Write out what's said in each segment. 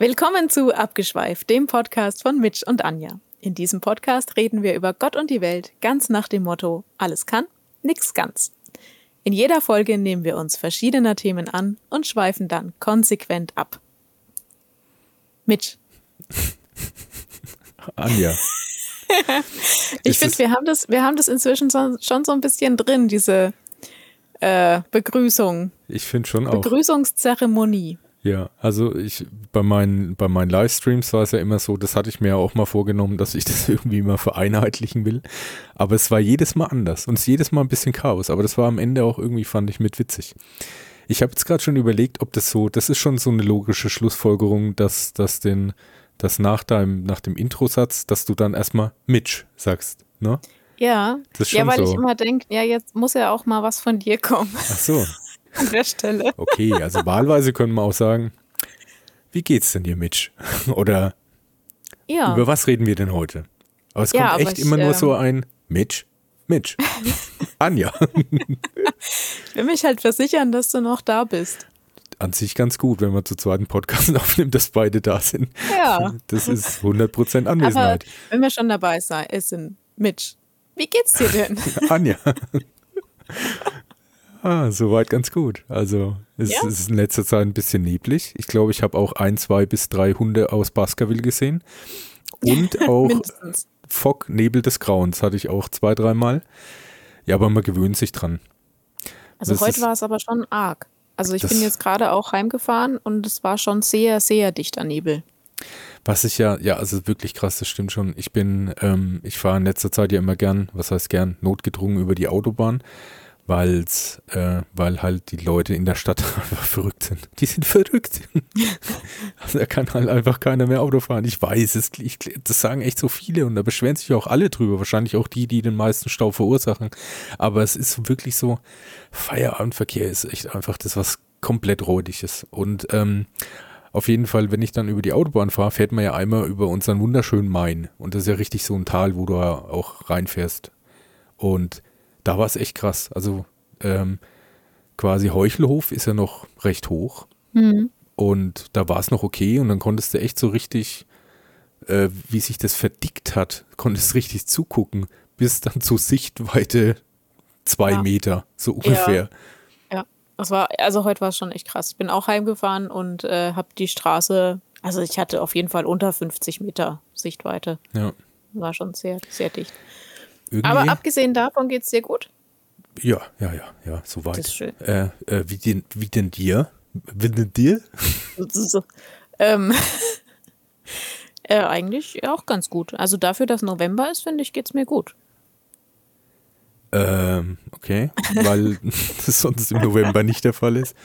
Willkommen zu Abgeschweift, dem Podcast von Mitch und Anja. In diesem Podcast reden wir über Gott und die Welt ganz nach dem Motto: alles kann, nix ganz. In jeder Folge nehmen wir uns verschiedener Themen an und schweifen dann konsequent ab. Mitch. Anja. ich finde, wir haben das, wir haben das inzwischen so, schon so ein bisschen drin, diese äh, Begrüßung. Ich finde schon auch. Begrüßungszeremonie. Ja, also ich bei meinen bei meinen Livestreams war es ja immer so, das hatte ich mir ja auch mal vorgenommen, dass ich das irgendwie mal vereinheitlichen will. Aber es war jedes Mal anders und es ist jedes Mal ein bisschen Chaos. Aber das war am Ende auch irgendwie fand ich mit witzig. Ich habe jetzt gerade schon überlegt, ob das so, das ist schon so eine logische Schlussfolgerung, dass dass den dass nach deinem nach dem Introsatz, dass du dann erstmal Mitch sagst, ne? Ja. ja, weil so. ich immer denke, ja, jetzt muss ja auch mal was von dir kommen. Ach so. An der Stelle. Okay, also wahlweise können wir auch sagen, wie geht's denn dir, Mitch? Oder ja. über was reden wir denn heute? Aber es ja, kommt echt ich, immer nur so ähm, ein Mitch, Mitch, Anja. ich will mich halt versichern, dass du noch da bist. An sich ganz gut, wenn man zu zweiten Podcast aufnimmt, dass beide da sind. Ja. Das ist 100% Anwesenheit. Aber wenn wir schon dabei sind, Mitch, wie geht's dir denn? Anja. Ah, soweit ganz gut. Also es ja. ist in letzter Zeit ein bisschen neblig. Ich glaube, ich habe auch ein, zwei bis drei Hunde aus Baskerville gesehen. Und auch Fock, Nebel des Grauens hatte ich auch zwei, dreimal. Ja, aber man gewöhnt sich dran. Also das heute war es aber schon arg. Also ich bin jetzt gerade auch heimgefahren und es war schon sehr, sehr dichter Nebel. Was ich ja, ja, also wirklich krass, das stimmt schon. Ich bin, ähm, ich fahre in letzter Zeit ja immer gern, was heißt gern, notgedrungen über die Autobahn weil's, äh, weil halt die Leute in der Stadt einfach verrückt sind. Die sind verrückt. also da kann halt einfach keiner mehr Auto fahren. Ich weiß, es, ich, das sagen echt so viele und da beschweren sich auch alle drüber. Wahrscheinlich auch die, die den meisten Stau verursachen. Aber es ist wirklich so, Feierabendverkehr ist echt einfach das, was komplett räudig ist. Und ähm, auf jeden Fall, wenn ich dann über die Autobahn fahre, fährt man ja einmal über unseren wunderschönen Main. Und das ist ja richtig so ein Tal, wo du auch reinfährst. Und da war es echt krass. Also ähm, quasi Heuchelhof ist ja noch recht hoch. Mhm. Und da war es noch okay und dann konntest du echt so richtig, äh, wie sich das verdickt hat, konntest richtig zugucken, bis dann zur Sichtweite zwei ja. Meter, so ungefähr. Ja. ja, das war, also heute war es schon echt krass. Ich bin auch heimgefahren und äh, habe die Straße, also ich hatte auf jeden Fall unter 50 Meter Sichtweite. Ja. War schon sehr, sehr dicht. Irgendwie? Aber abgesehen davon geht es dir gut? Ja, ja, ja, ja, soweit. Das ist schön. Äh, äh, wie, denn, wie denn dir? Wie denn dir? so, ähm, äh, eigentlich auch ganz gut. Also dafür, dass November ist, finde ich, geht es mir gut. Ähm, okay, weil das sonst im November nicht der Fall ist.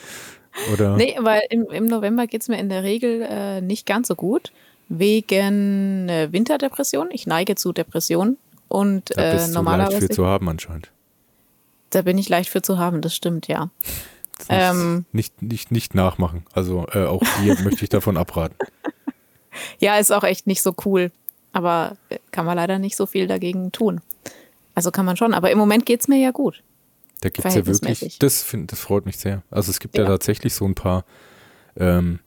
Oder? Nee, weil im, im November geht es mir in der Regel äh, nicht ganz so gut. Wegen äh, Winterdepression. Ich neige zu Depressionen. Und da bist äh, normalerweise. Leicht für zu haben anscheinend. Da bin ich leicht für zu haben, das stimmt, ja. Ähm, nicht, nicht, nicht nachmachen. Also äh, auch hier möchte ich davon abraten. Ja, ist auch echt nicht so cool. Aber äh, kann man leider nicht so viel dagegen tun. Also kann man schon, aber im Moment geht es mir ja gut. Da gibt es ja wirklich, das, find, das freut mich sehr. Also es gibt ja, ja tatsächlich so ein paar, ähm,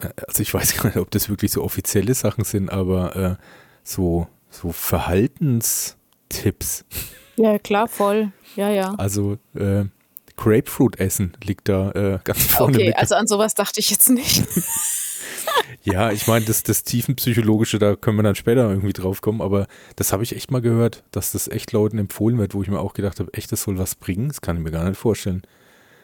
äh, also ich weiß gar nicht, ob das wirklich so offizielle Sachen sind, aber äh, so so Verhaltenstipps. Ja, klar, voll. Ja, ja. Also äh, Grapefruit essen liegt da äh, ganz vorne. Okay, mit. also an sowas dachte ich jetzt nicht. ja, ich meine, das, das Tiefenpsychologische, da können wir dann später irgendwie drauf kommen, aber das habe ich echt mal gehört, dass das echt Leuten empfohlen wird, wo ich mir auch gedacht habe, echt, das soll was bringen? Das kann ich mir gar nicht vorstellen.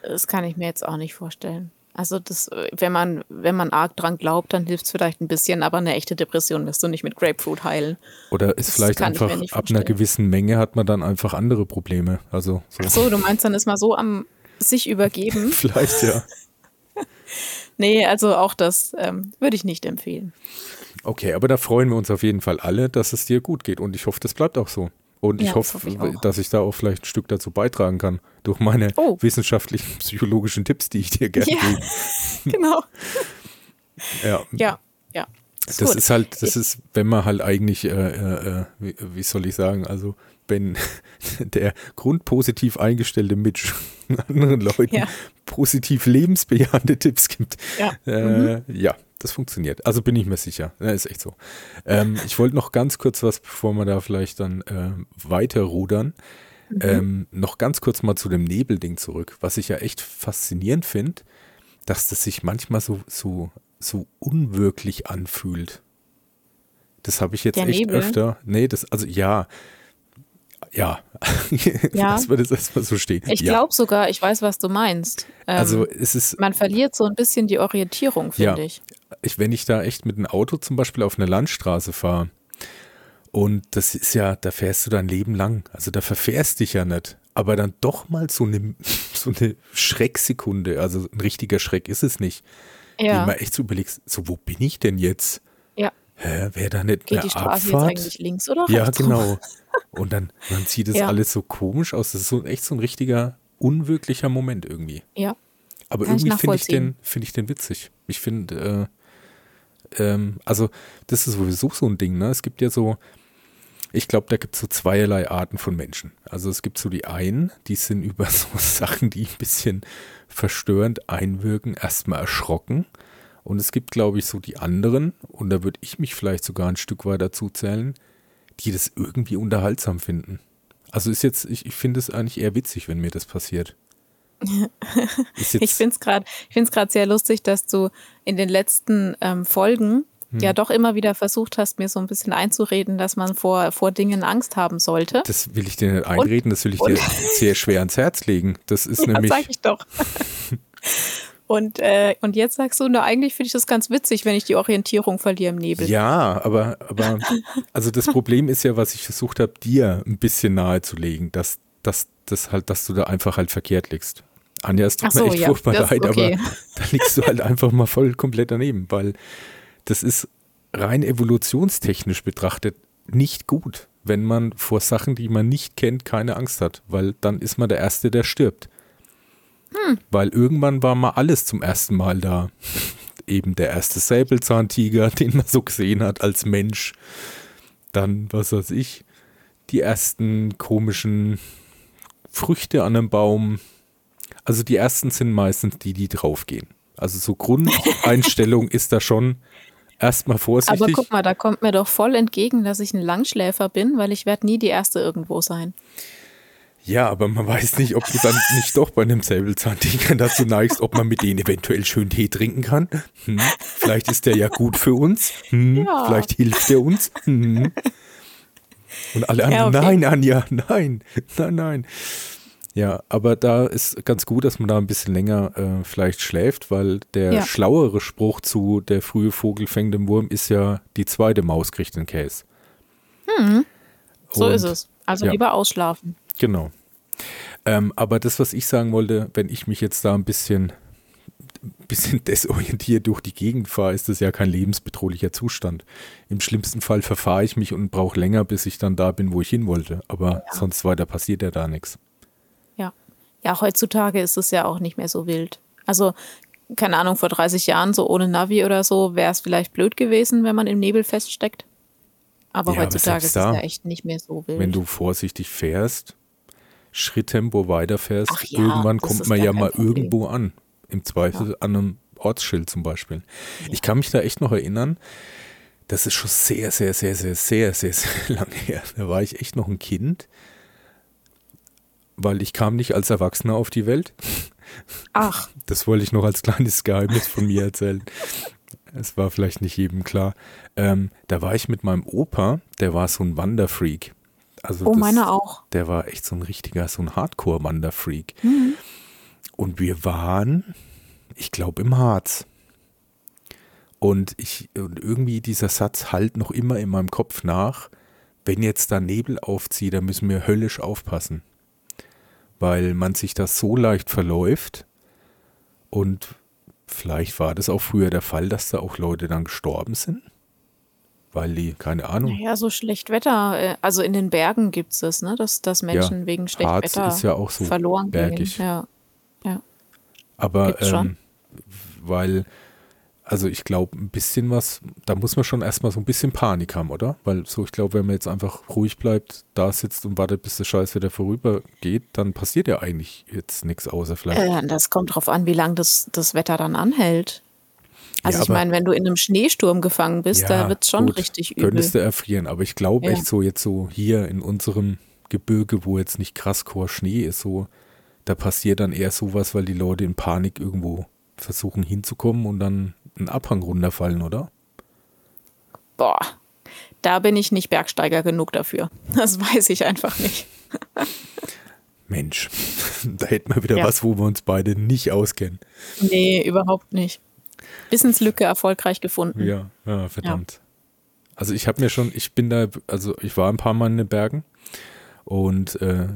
Das kann ich mir jetzt auch nicht vorstellen. Also das, wenn man, wenn man arg dran glaubt, dann hilft es vielleicht ein bisschen, aber eine echte Depression wirst du nicht mit Grapefruit heilen. Oder ist das vielleicht einfach ab einer gewissen Menge hat man dann einfach andere Probleme. Also so. Ach so, du meinst dann ist man so am sich übergeben. vielleicht ja. nee, also auch das ähm, würde ich nicht empfehlen. Okay, aber da freuen wir uns auf jeden Fall alle, dass es dir gut geht und ich hoffe, das bleibt auch so. Und ich ja, hoffe, das hoffe ich dass ich da auch vielleicht ein Stück dazu beitragen kann, durch meine oh. wissenschaftlichen, psychologischen Tipps, die ich dir gerne ja, gebe. genau. ja. Ja, ja. das gut. ist halt, das ist, wenn man halt eigentlich, äh, äh, äh, wie, wie, soll ich sagen, also wenn der grundpositiv eingestellte Mitch anderen Leuten ja. positiv lebensbejahende Tipps gibt, ja. Äh, mhm. ja, das funktioniert. Also bin ich mir sicher. Ja, ist echt so. Ähm, ich wollte noch ganz kurz was, bevor wir da vielleicht dann äh, weiter rudern, mhm. ähm, noch ganz kurz mal zu dem Nebelding zurück. Was ich ja echt faszinierend finde, dass das sich manchmal so, so, so unwirklich anfühlt. Das habe ich jetzt Der echt Nebel. öfter. Nee, das, also ja. Ja, ja. lass mal das erstmal so stehen. Ich ja. glaube sogar, ich weiß, was du meinst. Ähm, also es ist. Man verliert so ein bisschen die Orientierung, finde ja. ich. ich. Wenn ich da echt mit einem Auto zum Beispiel auf eine Landstraße fahre, und das ist ja, da fährst du dein Leben lang. Also da verfährst dich ja nicht. Aber dann doch mal so eine, so eine Schrecksekunde, also ein richtiger Schreck ist es nicht. Ja. Wie man echt so überlegst, so wo bin ich denn jetzt? Ja. Hä, wäre da nicht Geht eine die Straße Abfahrt? jetzt eigentlich links oder rechts? Ja, genau. Und dann, dann sieht es ja. alles so komisch aus. Das ist so echt so ein richtiger, unwirklicher Moment irgendwie. Ja. Aber Kann irgendwie finde ich, den, find ich den witzig. Ich finde, äh, ähm, also das ist sowieso so ein Ding, ne? Es gibt ja so, ich glaube, da gibt es so zweierlei Arten von Menschen. Also es gibt so die einen, die sind über so Sachen, die ein bisschen verstörend einwirken, erstmal erschrocken. Und es gibt, glaube ich, so die anderen, und da würde ich mich vielleicht sogar ein Stück weit dazu zählen, die das irgendwie unterhaltsam finden. Also ist jetzt, ich, ich finde es eigentlich eher witzig, wenn mir das passiert. ich finde es gerade sehr lustig, dass du in den letzten ähm, Folgen hm. ja doch immer wieder versucht hast, mir so ein bisschen einzureden, dass man vor, vor Dingen Angst haben sollte. Das will ich dir nicht einreden, und, das will ich dir sehr schwer ans Herz legen. Das ist ja, nämlich. sag ich doch. Und, äh, und jetzt sagst du, na, eigentlich finde ich das ganz witzig, wenn ich die Orientierung verliere im Nebel. Ja, aber, aber also das Problem ist ja, was ich versucht habe, dir ein bisschen nahezulegen, dass, dass, dass, halt, dass du da einfach halt verkehrt liegst. Anja, es tut so, mir echt ja, furchtbar leid, okay. aber da liegst du halt einfach mal voll komplett daneben, weil das ist rein evolutionstechnisch betrachtet nicht gut, wenn man vor Sachen, die man nicht kennt, keine Angst hat, weil dann ist man der Erste, der stirbt. Hm. Weil irgendwann war mal alles zum ersten Mal da. Eben der erste Säbelzahntiger, den man so gesehen hat als Mensch. Dann, was weiß ich, die ersten komischen Früchte an einem Baum. Also die ersten sind meistens die, die draufgehen. Also so Grundeinstellung ist da schon erstmal vorsichtig. Aber guck mal, da kommt mir doch voll entgegen, dass ich ein Langschläfer bin, weil ich werde nie die Erste irgendwo sein. Ja, aber man weiß nicht, ob du dann nicht doch bei einem Säbelzahntiger dazu neigst, ob man mit denen eventuell schön Tee trinken kann. Hm, vielleicht ist der ja gut für uns. Hm, ja. Vielleicht hilft der uns. Hm. Und alle anderen, ja, okay. nein, Anja, nein, nein, nein. Ja, aber da ist ganz gut, dass man da ein bisschen länger äh, vielleicht schläft, weil der ja. schlauere Spruch zu der frühe Vogel fängt den Wurm ist ja, die zweite Maus kriegt den Käse. Hm. So Und, ist es. Also ja. lieber ausschlafen. Genau. Ähm, aber das, was ich sagen wollte, wenn ich mich jetzt da ein bisschen, bisschen desorientiert durch die Gegend fahre, ist das ja kein lebensbedrohlicher Zustand. Im schlimmsten Fall verfahre ich mich und brauche länger, bis ich dann da bin, wo ich hin wollte. Aber ja. sonst weiter passiert ja da nichts ja, heutzutage ist es ja auch nicht mehr so wild. Also, keine Ahnung, vor 30 Jahren, so ohne Navi oder so, wäre es vielleicht blöd gewesen, wenn man im Nebel feststeckt. Aber ja, heutzutage ist es ja echt nicht mehr so wild. Wenn du vorsichtig fährst, Schritttempo weiterfährst, ja, irgendwann kommt man ja mal Problem. irgendwo an. Im Zweifel ja. an einem Ortsschild zum Beispiel. Ich kann mich da echt noch erinnern, das ist schon sehr, sehr, sehr, sehr, sehr, sehr, sehr lange her. Da war ich echt noch ein Kind weil ich kam nicht als Erwachsener auf die Welt. Ach. Das wollte ich noch als kleines Geheimnis von mir erzählen. Es war vielleicht nicht jedem klar. Ähm, da war ich mit meinem Opa, der war so ein Wanderfreak. Also oh, das, meiner auch. Der war echt so ein richtiger, so ein Hardcore-Wanderfreak. Mhm. Und wir waren, ich glaube, im Harz. Und ich, und irgendwie dieser Satz halt noch immer in meinem Kopf nach, wenn jetzt da Nebel aufzieht, dann müssen wir höllisch aufpassen weil man sich das so leicht verläuft und vielleicht war das auch früher der Fall, dass da auch Leute dann gestorben sind, weil die, keine Ahnung. Ja, so schlecht Wetter, äh, also in den Bergen gibt es das, ne? dass, dass Menschen ja, wegen schlecht Harz Wetter ist ja auch so verloren bergig. gehen. Ja, ja. Aber ähm, weil also ich glaube, ein bisschen was, da muss man schon erstmal so ein bisschen Panik haben, oder? Weil so, ich glaube, wenn man jetzt einfach ruhig bleibt, da sitzt und wartet, bis der Scheiß wieder vorübergeht, dann passiert ja eigentlich jetzt nichts außer vielleicht. Äh, das kommt drauf an, wie lange das, das Wetter dann anhält. Also Ja, ich meine, wenn du in einem Schneesturm gefangen bist, da wird es schon gut, richtig übel. Könntest du erfrieren, aber ich glaube Ja. echt so jetzt so hier in unserem Gebirge, wo jetzt nicht krass Chor Schnee ist, so, da passiert dann eher sowas, weil die Leute in Panik irgendwo versuchen hinzukommen und dann einen Abhang runterfallen, oder? Boah, da bin ich nicht Bergsteiger genug dafür. Das weiß ich einfach nicht. Mensch, da hätten wir wieder Ja. was, wo wir uns beide nicht auskennen. Nee, überhaupt nicht. Wissenslücke erfolgreich gefunden. Ja, ja verdammt. Also ich habe mir schon, ich bin da, also ich war ein paar Mal in den Bergen und äh,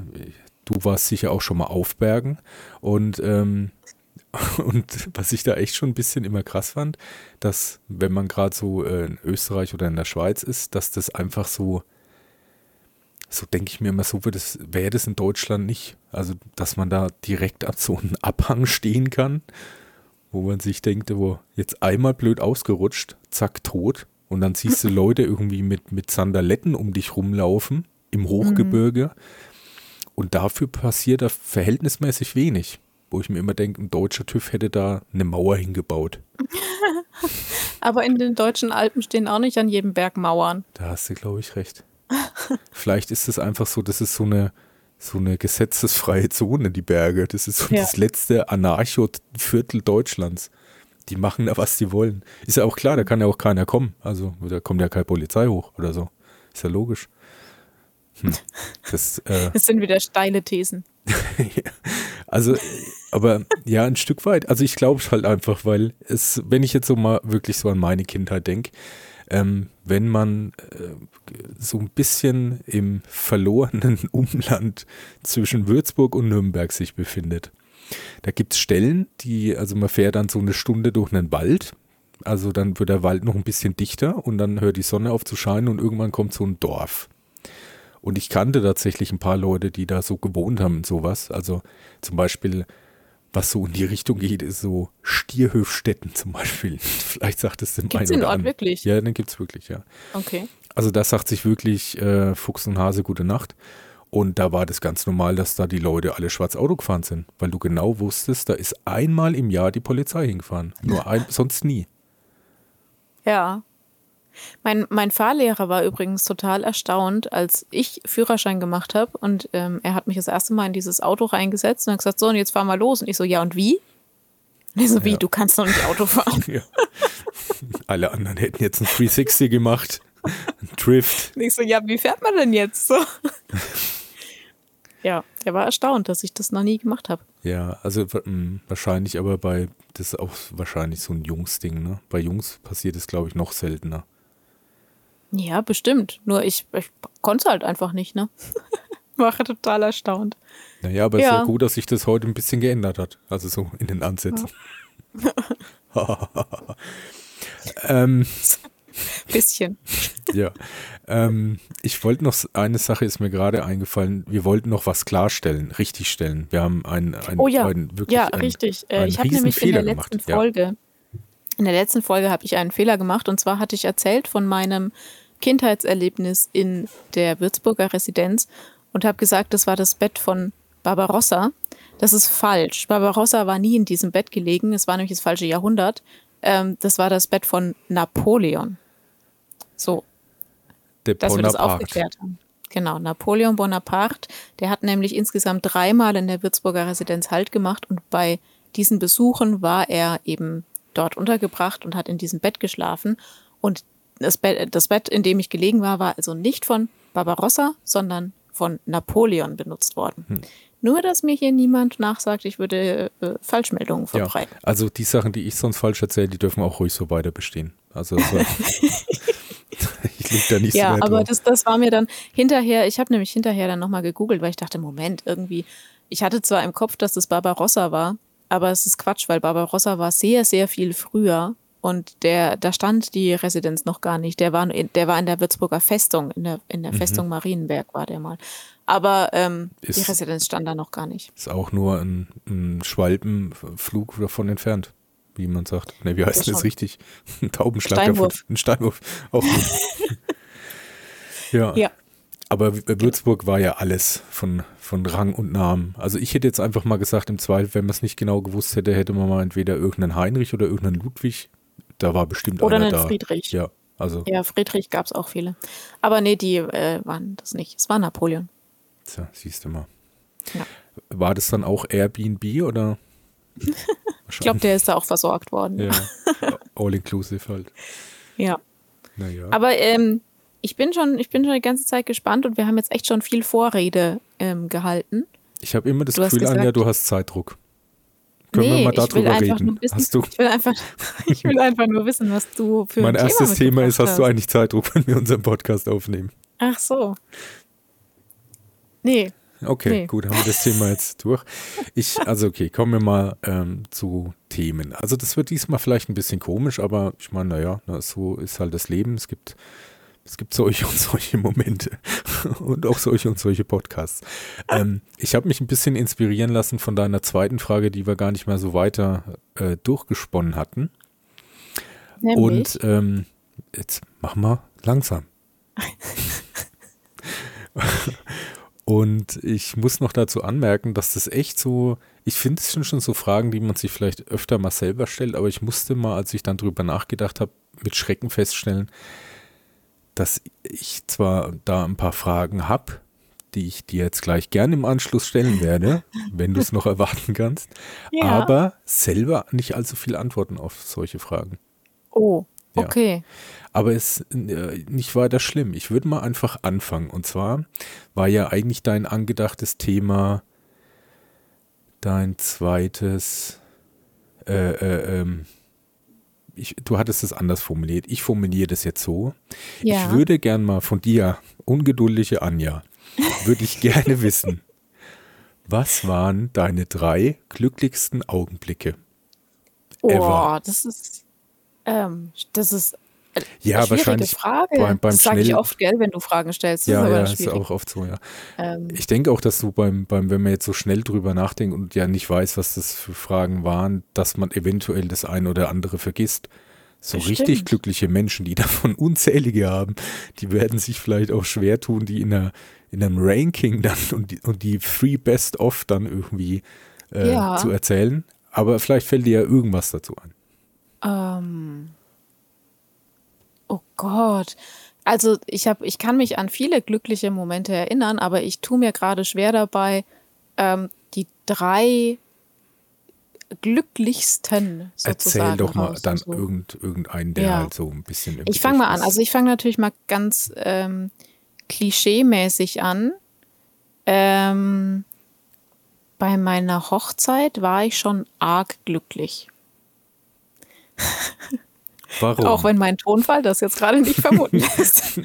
du warst sicher auch schon mal auf Bergen und ähm, und was ich da echt schon ein bisschen immer krass fand, dass wenn man gerade so äh, in Österreich oder in der Schweiz ist, dass das einfach so, so denke ich mir immer, so wird es, wäre das in Deutschland nicht. Also, dass man da direkt ab so einem Abhang stehen kann, wo man sich denkt, wo jetzt einmal blöd ausgerutscht, zack, tot. Und dann siehst du Leute irgendwie mit, mit Sandaletten um dich rumlaufen im Hochgebirge. Und dafür passiert da verhältnismäßig wenig. Wo ich mir immer denke, ein deutscher TÜV hätte da eine Mauer hingebaut. Aber in den deutschen Alpen stehen auch nicht an jedem Berg Mauern. Da hast du, glaube ich, recht. Vielleicht ist es einfach so, das ist so eine, so eine gesetzesfreie Zone, die Berge. Das ist so Ja. das letzte Anarcho-Viertel Deutschlands. Die machen da, was die wollen. Ist ja auch klar, da kann ja auch keiner kommen. Also, da kommt ja keine Polizei hoch oder so. Ist ja logisch. Hm. Das, äh, Das sind wieder steile Thesen. also, aber ja, ein Stück weit. Also ich glaube es halt einfach, weil es, wenn ich jetzt so mal wirklich so an meine Kindheit denke, ähm, wenn man äh, so ein bisschen im verlorenen Umland zwischen Würzburg und Nürnberg sich befindet, da gibt es Stellen, die, also man fährt dann so eine Stunde durch einen Wald, also dann wird der Wald noch ein bisschen dichter und dann hört die Sonne auf zu scheinen und irgendwann kommt so ein Dorf. Und ich kannte tatsächlich ein paar Leute, die da so gewohnt haben und sowas. Also zum Beispiel, was so in die Richtung geht, ist so Stierhöfstetten zum Beispiel. Vielleicht sagt es dem Gibt's einen den oder Ort anderen. wirklich? Ja, den gibt es wirklich, ja. Okay. Also da sagt sich wirklich äh, Fuchs und Hase gute Nacht. Und da war das ganz normal, dass da die Leute alle schwarz Auto gefahren sind, weil du genau wusstest, da ist einmal im Jahr die Polizei hingefahren. Nur ein, sonst nie. Ja. Mein, mein Fahrlehrer war übrigens total erstaunt, als ich Führerschein gemacht habe und ähm, er hat mich das erste Mal in dieses Auto reingesetzt und hat gesagt, so und jetzt fahren wir los. Und ich so, ja und wie? Und ich so, wie, Ja. du kannst doch nicht Auto fahren. Ja. Alle anderen hätten jetzt ein 360 gemacht, ein Drift. Und ich so, ja, wie fährt man denn jetzt? So. Ja, er war erstaunt, dass ich das noch nie gemacht habe. Ja, also mh, wahrscheinlich aber bei, das ist auch wahrscheinlich so ein Jungsding, ne? Bei Jungs passiert es, glaube ich, noch seltener. Ja, bestimmt. Nur ich, ich konnte es halt einfach nicht, ne? War total erstaunt. Naja, aber es ist Ja. gut, dass sich das heute ein bisschen geändert hat. Also so in den Ansätzen. ähm, Bisschen. ja. Ähm, ich wollte noch, eine Sache ist mir gerade eingefallen. Wir wollten noch was klarstellen, richtigstellen. Wir haben einen, einen, Oh ja, einen wirklich ja, richtig. Äh, einen ich habe nämlich in der letzten gemacht. Folge, in der letzten Folge habe ich einen Fehler gemacht und zwar hatte ich erzählt von meinem Kindheitserlebnis in der Würzburger Residenz und habe gesagt, das war das Bett von Barbarossa. Das ist falsch. Barbarossa war nie in diesem Bett gelegen. Es war nämlich das falsche Jahrhundert. Ähm, das war das Bett von Napoleon. So, Der dass wir das Bonaparte. aufgeklärt haben. Genau, Napoleon Bonaparte, der hat nämlich insgesamt dreimal in der Würzburger Residenz Halt gemacht und bei diesen Besuchen war er eben dort untergebracht und hat in diesem Bett geschlafen. Und das Bett, das Bett, in dem ich gelegen war, war also nicht von Barbarossa, sondern von Napoleon benutzt worden. Hm. Nur, dass mir hier niemand nachsagt, ich würde äh, Falschmeldungen Ja, verbreiten. also die Sachen, die ich sonst falsch erzähle, die dürfen auch ruhig so weiter bestehen. Also so, ich leg da nicht Ja, so weit aber das, das war mir dann hinterher, ich habe nämlich hinterher dann nochmal gegoogelt, weil ich dachte, Moment, irgendwie, ich hatte zwar im Kopf, dass das Barbarossa war, aber es ist Quatsch, weil Barbarossa war sehr, sehr viel früher und der, da stand die Residenz noch gar nicht. Der war, in- der war in der Würzburger Festung, in der, in der Festung Marienberg war der mal. Aber ähm, die Ist- Residenz stand da noch gar nicht. Ist auch nur ein, ein Schwalbenflug davon entfernt. wie man sagt. Ne, wie heißt Das das richtig? Ein Taubenschlag. Steinwurf. davon- Ein Steinwurf. Auch ja. Ja. Aber Würzburg war ja alles von, von Rang und Namen. Also ich hätte jetzt einfach mal gesagt, im Zweifel, wenn man es nicht genau gewusst hätte, hätte man mal entweder irgendeinen Heinrich oder irgendeinen Ludwig. Da war bestimmt Oder einer einen da. Friedrich. Ja, also, Ja, Friedrich gab es auch viele. Aber nee, die äh, waren das nicht. Es war Napoleon. tja, siehst du mal. Ja. War das dann auch Airbnb oder? Ich glaube, der ist da auch versorgt worden. Ja, all inclusive halt. ja. Naja. Aber ähm, ich bin schon, ich bin schon die ganze Zeit gespannt und wir haben jetzt echt schon viel Vorrede ähm, gehalten. Ich habe immer das Du Gefühl, Anja, gesagt- du hast Zeitdruck. Können nee, wir mal darüber reden? wissen. Hast du, Ich will einfach, ich will einfach nur wissen, was du für mein ein erstes Thema ist, mitgebracht hast du eigentlich Zeitdruck, wenn wir unseren Podcast aufnehmen? Ach so. Nee, Okay, Nee. gut, haben wir das Thema jetzt durch. Ich, also okay, kommen wir mal ähm, zu Themen. Also das wird diesmal vielleicht ein bisschen komisch, aber ich meine, naja, na, so ist halt das Leben. Es gibt, es gibt solche und solche Momente und auch solche und solche Podcasts. Ähm, ich habe mich ein bisschen inspirieren lassen von deiner zweiten Frage, die wir gar nicht mehr so weiter äh, durchgesponnen hatten. nämlich. Und ähm, jetzt mach mal langsam. Und ich muss noch dazu anmerken, dass das echt so, ich finde es sind schon so Fragen, die man sich vielleicht öfter mal selber stellt, aber ich musste mal, als ich dann drüber nachgedacht habe, mit Schrecken feststellen, dass ich zwar da ein paar Fragen habe, die ich dir jetzt gleich gerne im Anschluss stellen werde, wenn du es noch erwarten kannst, Ja. aber selber nicht allzu viele Antworten auf solche Fragen. oh, Ja. okay. Aber es ist äh, nicht weiter schlimm. Ich würde mal einfach anfangen. Und zwar war ja eigentlich dein angedachtes Thema dein zweites. Äh, äh, ähm, ich, du hattest es anders formuliert. Ich formuliere das jetzt so. Ja. Ich würde gern mal von dir, ungeduldige Anja, würde ich gerne wissen, was waren deine drei glücklichsten Augenblicke? Oh, ever. das ist, ähm, das ist Ja, schwierige wahrscheinlich Frage. beim- beim das sage ich oft, gell, wenn du Fragen stellst. Das Ja, ist ja, ist auch oft so, ja. ähm, Ich denke auch, dass du beim, beim, wenn man jetzt so schnell drüber nachdenkt und ja nicht weiß, was das für Fragen waren, dass man eventuell das eine oder andere vergisst. So Das richtig glückliche Menschen, die davon unzählige haben, die werden sich vielleicht auch schwer tun, die in, einer, in einem Ranking dann und die, und die Free Best of dann irgendwie äh, Ja. zu erzählen. Aber vielleicht fällt dir ja irgendwas dazu ein. Ähm, oh Gott. Also ich habe, ich kann mich an viele glückliche Momente erinnern, aber ich tue mir gerade schwer dabei, ähm, die drei glücklichsten sozusagen Erzähl doch mal dann rauszusuchen. irgend, irgendeinen, der Ja. halt so ein bisschen im Ich fange mal an. Also ich fange natürlich mal ganz ähm, klischee-mäßig an. Ähm, bei meiner Hochzeit war ich schon arg glücklich. Warum? Auch wenn mein Tonfall das jetzt gerade nicht vermuten lässt.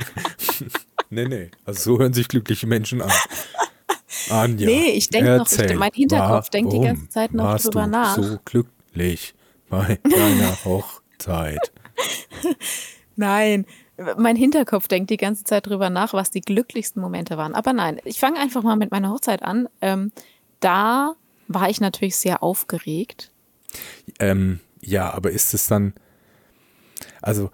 Nee, nee. Also so hören sich glückliche Menschen an. Anja, Nee, ich denk noch, ich- mein Hinterkopf denkt die ganze Zeit noch warst drüber du nach. so glücklich bei deiner Hochzeit. Nein, mein Hinterkopf denkt die ganze Zeit drüber nach, was die glücklichsten Momente waren. Aber nein, ich fange einfach mal mit meiner Hochzeit an. Ähm, da war ich natürlich sehr aufgeregt. Ähm, ja, aber ist es dann, also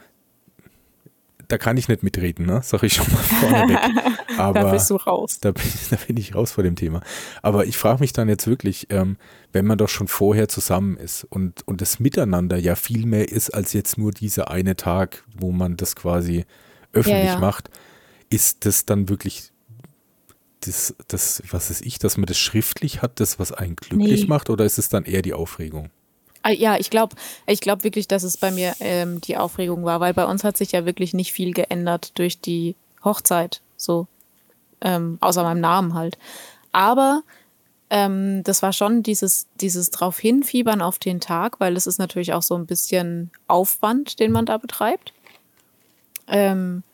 da kann ich nicht mitreden, ne? Sag ich schon mal vorneweg. Aber da bist du raus. Da bin, da bin ich raus vor dem Thema. Aber ich frage mich dann jetzt wirklich, ähm, wenn man doch schon vorher zusammen ist und, und das Miteinander ja viel mehr ist als jetzt nur dieser eine Tag, wo man das quasi öffentlich Ja, ja. macht, ist das dann wirklich das, das, was ist ich, dass man das schriftlich hat, das, was einen glücklich Nee. macht, oder ist es dann eher die Aufregung? Ah, Ja, ich glaube ich glaub wirklich, dass es bei mir ähm, die Aufregung war, weil bei uns hat sich ja wirklich nicht viel geändert durch die Hochzeit, so ähm, außer meinem Namen halt. Aber ähm, das war schon dieses, dieses drauf hinfiebern auf den Tag, weil es ist natürlich auch so ein bisschen Aufwand, den man da betreibt. Ähm,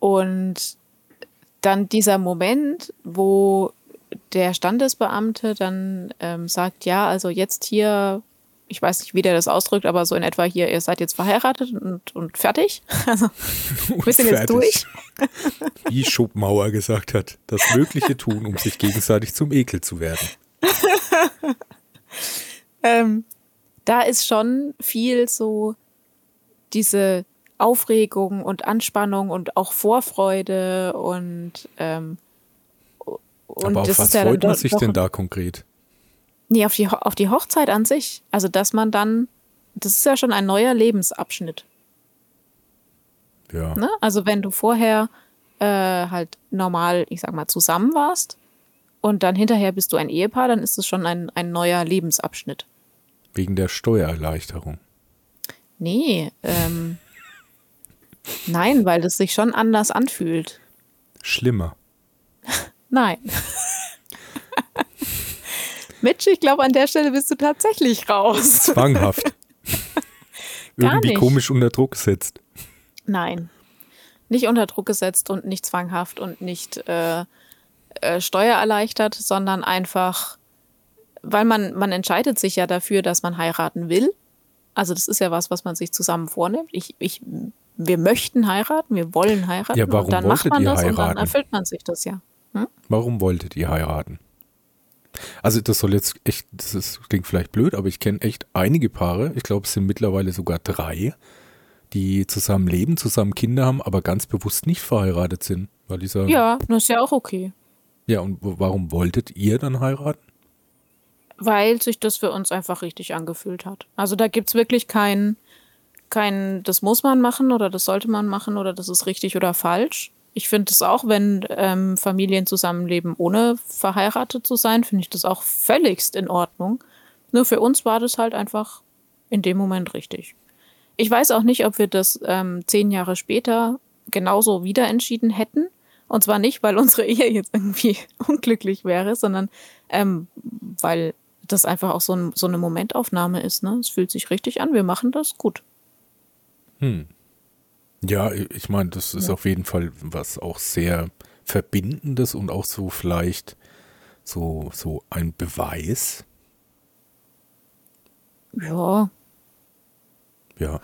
und dann dieser Moment, wo der Standesbeamte dann ähm, sagt, ja, also jetzt hier, ich weiß nicht, wie der das ausdrückt, aber so in etwa hier, ihr seid jetzt verheiratet und, und fertig. Also wir sind jetzt durch. Wie Schopenhauer gesagt hat, das Mögliche tun, um sich gegenseitig zum Ekel zu werden. Ähm, da ist schon viel so diese Aufregung und Anspannung und auch Vorfreude und ähm, und Aber auf was freut man sich denn da konkret? Nee, auf die, auf die Hochzeit an sich. Also, dass man dann, das ist ja schon ein neuer Lebensabschnitt. Ja. Ne? Also, wenn du vorher äh, halt normal, ich sag mal, zusammen warst und dann hinterher bist du ein Ehepaar, dann ist es schon ein, ein neuer Lebensabschnitt. Wegen der Steuererleichterung. Nee, ähm, nein, weil das sich schon anders anfühlt. Schlimmer. Nein. Mitch, ich glaube, an der Stelle bist du tatsächlich raus. Zwanghaft. Irgendwie nicht. komisch unter Druck gesetzt. Nein. Nicht unter Druck gesetzt und nicht zwanghaft und nicht äh, äh, steuererleichtert, sondern einfach, weil man, man entscheidet sich ja dafür, dass man heiraten will. Also das ist ja was, was man sich zusammen vornimmt. Ich, ich, wir möchten heiraten, wir wollen heiraten. Ja, warum und dann macht man das heiraten? und dann erfüllt man sich das ja. Hm? Warum wolltet ihr heiraten? Also das soll jetzt echt, das ist, klingt vielleicht blöd, aber ich kenne echt einige Paare, ich glaube es sind mittlerweile sogar drei, die zusammen leben, zusammen Kinder haben, aber ganz bewusst nicht verheiratet sind. Weil dieser, ja, das ist ja auch okay. Ja, und warum wolltet ihr dann heiraten? Weil sich das für uns einfach richtig angefühlt hat. Also da gibt es wirklich kein, kein, das muss man machen oder das sollte man machen oder das ist richtig oder falsch, ich finde es auch, wenn ähm, Familien zusammenleben, ohne verheiratet zu sein, finde ich das auch völligst in Ordnung. Nur für uns war das halt einfach in dem Moment richtig. Ich weiß auch nicht, ob wir das ähm, zehn Jahre später genauso wieder entschieden hätten. Und zwar nicht, weil unsere Ehe jetzt irgendwie unglücklich wäre, sondern ähm, weil das einfach auch so, ein, so eine Momentaufnahme ist. Ne? Es fühlt sich richtig an, wir machen das gut. Hm. Ja, ich meine, das ist ja. auf jeden Fall was auch sehr Verbindendes und auch so vielleicht so, so ein Beweis. Ja. Ja.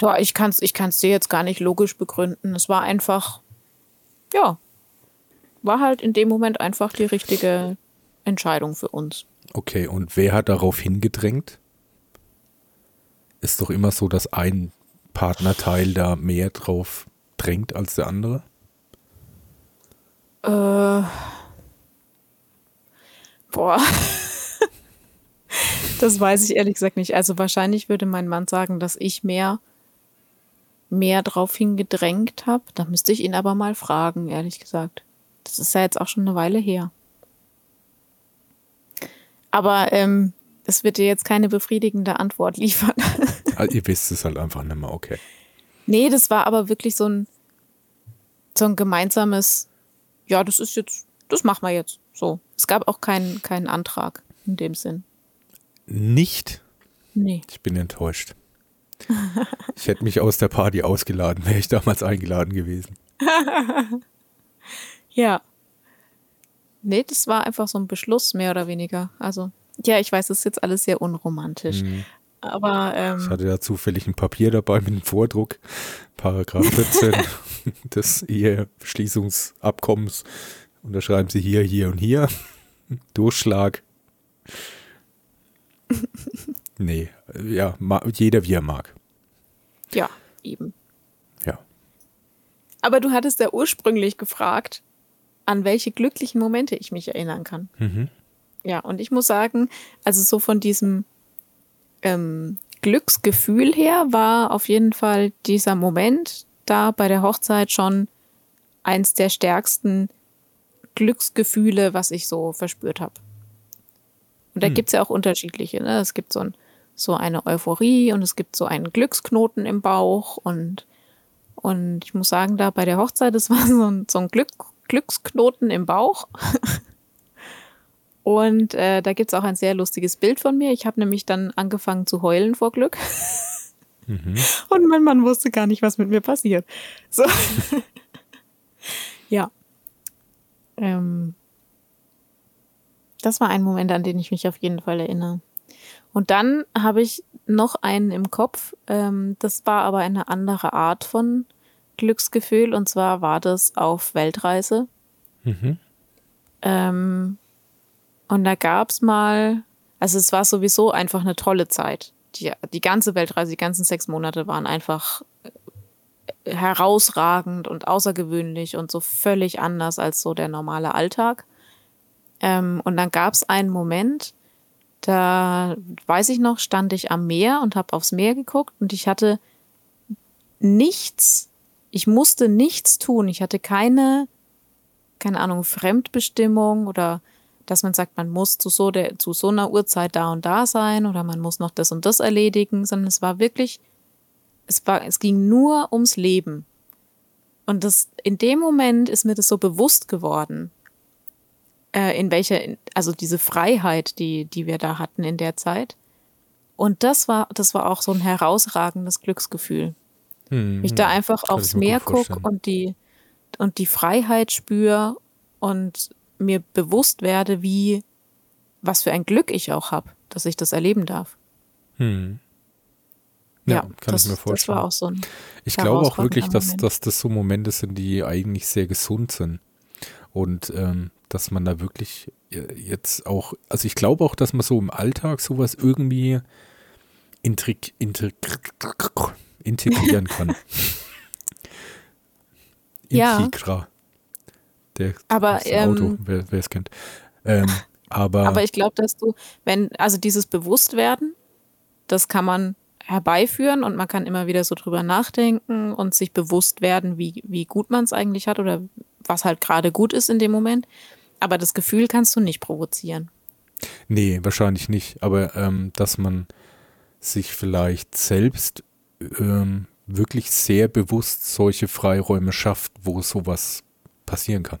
Ja, ich kann es ich kann's dir jetzt gar nicht logisch begründen. Es war einfach, ja, war halt in dem Moment einfach die richtige Entscheidung für uns. Okay, und wer hat darauf hingedrängt? Ist doch immer so, dass ein Partnerteil da mehr drauf drängt als der andere? Äh. Boah. das weiß ich ehrlich gesagt nicht. Also wahrscheinlich würde mein Mann sagen, dass ich mehr mehr drauf hingedrängt habe. Da müsste ich ihn aber mal fragen, ehrlich gesagt. Das ist ja jetzt auch schon eine Weile her. Aber ähm, das wird dir jetzt keine befriedigende Antwort liefern. Also ihr wisst es halt einfach nicht mehr, okay. Nee, das war aber wirklich so ein, so ein gemeinsames, ja, das ist jetzt, das machen wir jetzt. So. Es gab auch keinen, keinen Antrag in dem Sinn. Nicht? Nee. Ich bin enttäuscht. ich hätte mich aus der Party ausgeladen, wäre ich damals eingeladen gewesen. ja. Nee, das war einfach so ein Beschluss, mehr oder weniger. Also, ja, ich weiß, das ist jetzt alles sehr unromantisch. Mhm. Aber ähm, ich hatte ja zufällig ein Papier dabei mit einem Vordruck, Paragraph 14 des Eheschließungsabkommens. Unterschreiben Sie hier, hier und hier. Durchschlag. nee, ja, jeder wie er mag. Ja, eben. Ja. Aber du hattest ja ursprünglich gefragt, an welche glücklichen Momente ich mich erinnern kann. Mhm. Ja, und ich muss sagen, also so von diesem ähm, Glücksgefühl her war auf jeden Fall dieser Moment da bei der Hochzeit schon eins der stärksten Glücksgefühle, was ich so verspürt habe. Und da hm. gibt es ja auch unterschiedliche. Ne? Es gibt so, ein, so eine Euphorie und es gibt so einen Glücksknoten im Bauch. Und, und ich muss sagen, da bei der Hochzeit, das war so ein, so ein Glück, Glücksknoten im Bauch. Und äh, da gibt es auch ein sehr lustiges Bild von mir. Ich habe nämlich dann angefangen zu heulen vor Glück. Mhm. Und mein Mann wusste gar nicht, was mit mir passiert. So. ja. Ähm, das war ein Moment, an den ich mich auf jeden Fall erinnere. Und dann habe ich noch einen im Kopf. Ähm, das war aber eine andere Art von Glücksgefühl. Und zwar war das auf Weltreise. Mhm. Ähm, und da gab es mal, also es war sowieso einfach eine tolle Zeit, die, die ganze Weltreise, die ganzen sechs Monate waren einfach äh, herausragend und außergewöhnlich und so völlig anders als so der normale Alltag. Ähm, und dann gab es einen Moment, da weiß ich noch, stand ich am Meer und habe aufs Meer geguckt und ich hatte nichts, ich musste nichts tun. Ich hatte keine, keine Ahnung, Fremdbestimmung oder dass man sagt, man muss zu so, der, zu so einer Uhrzeit da und da sein oder man muss noch das und das erledigen, sondern es war wirklich, es war, es ging nur ums Leben. Und das, in dem Moment ist mir das so bewusst geworden, äh, in welcher, also diese Freiheit, die, die wir da hatten in der Zeit. Und das war, das war auch so ein herausragendes Glücksgefühl. Hm, ich da einfach aufs Meer gucke und die, und die Freiheit spüre und mir bewusst werde, wie, was für ein Glück ich auch habe, dass ich das erleben darf. Hm. Ja, ja, kann das, ich mir vorstellen. Das war auch so ein ich glaube auch wirklich, dass, dass das so Momente sind, die eigentlich sehr gesund sind. Und ähm, dass man da wirklich äh, jetzt auch, also ich glaube auch, dass man so im Alltag sowas irgendwie intrig, intrig, integrieren kann. Integra. Ja. Der aber, ähm, Auto, wer es kennt. Ähm, aber, aber ich glaube, dass du, wenn, also dieses Bewusstwerden, das kann man herbeiführen und man kann immer wieder so drüber nachdenken und sich bewusst werden, wie, wie gut man es eigentlich hat oder was halt gerade gut ist in dem Moment. Aber das Gefühl kannst du nicht provozieren. Nee, wahrscheinlich nicht. Aber ähm, dass man sich vielleicht selbst ähm, wirklich sehr bewusst solche Freiräume schafft, wo sowas passieren kann.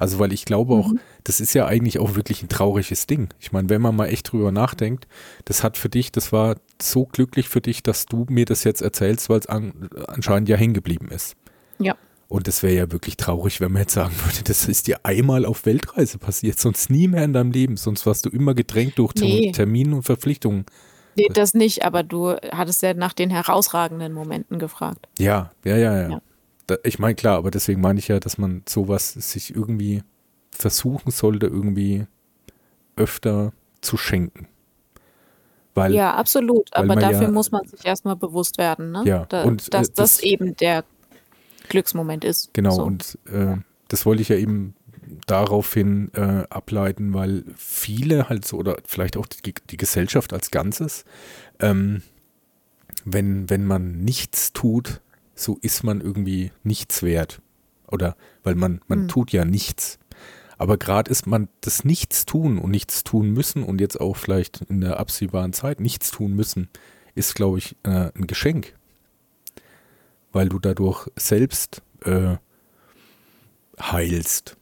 Also, weil ich glaube auch, mhm. das ist ja eigentlich auch wirklich ein trauriges Ding. Ich meine, wenn man mal echt drüber nachdenkt, das hat für dich, das war so glücklich für dich, dass du mir das jetzt erzählst, weil es an, anscheinend ja hängen geblieben ist. Ja. Und das wäre ja wirklich traurig, wenn man jetzt sagen würde, das ist dir einmal auf Weltreise passiert, sonst nie mehr in deinem Leben, sonst warst du immer gedrängt durch nee. Termine und Verpflichtungen. Nee, das nicht, aber du hattest ja nach den herausragenden Momenten gefragt. Ja, ja, ja, ja. ja ich meine, klar, aber deswegen meine ich ja, dass man sowas sich irgendwie versuchen sollte, irgendwie öfter zu schenken. Weil, ja, absolut. Aber dafür ja, muss man sich erstmal bewusst werden, ne? Ja, da, und dass äh, das, das, eben der Glücksmoment ist. Genau, so. und äh, das wollte ich ja eben daraufhin äh, ableiten, weil viele halt so, oder vielleicht auch die, die Gesellschaft als Ganzes, ähm, wenn, wenn man nichts tut, so ist man irgendwie nichts wert. Oder weil man, man hm. tut ja nichts. Aber gerade ist man das Nichts tun und nichts tun müssen und jetzt auch vielleicht in der absehbaren Zeit nichts tun müssen, ist, glaube ich, äh, ein Geschenk. Weil du dadurch selbst äh, heilst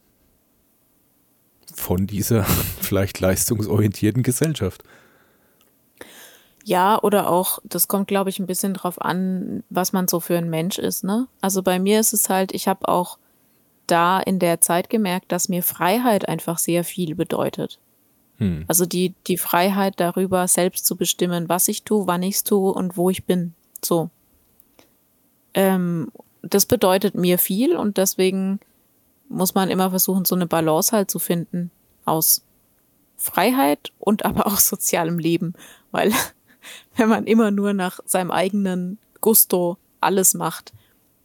von dieser vielleicht leistungsorientierten Gesellschaft. Ja, oder auch, das kommt, glaube ich, ein bisschen drauf an, was man so für ein Mensch ist, ne? Also bei mir ist es halt, ich habe auch da in der Zeit gemerkt, dass mir Freiheit einfach sehr viel bedeutet. Hm. Also die, die Freiheit darüber, selbst zu bestimmen, was ich tue, wann ich es tue und wo ich bin. So. Ähm, das bedeutet mir viel und deswegen muss man immer versuchen, so eine Balance halt zu finden aus Freiheit und aber auch sozialem Leben, weil wenn man immer nur nach seinem eigenen Gusto alles macht,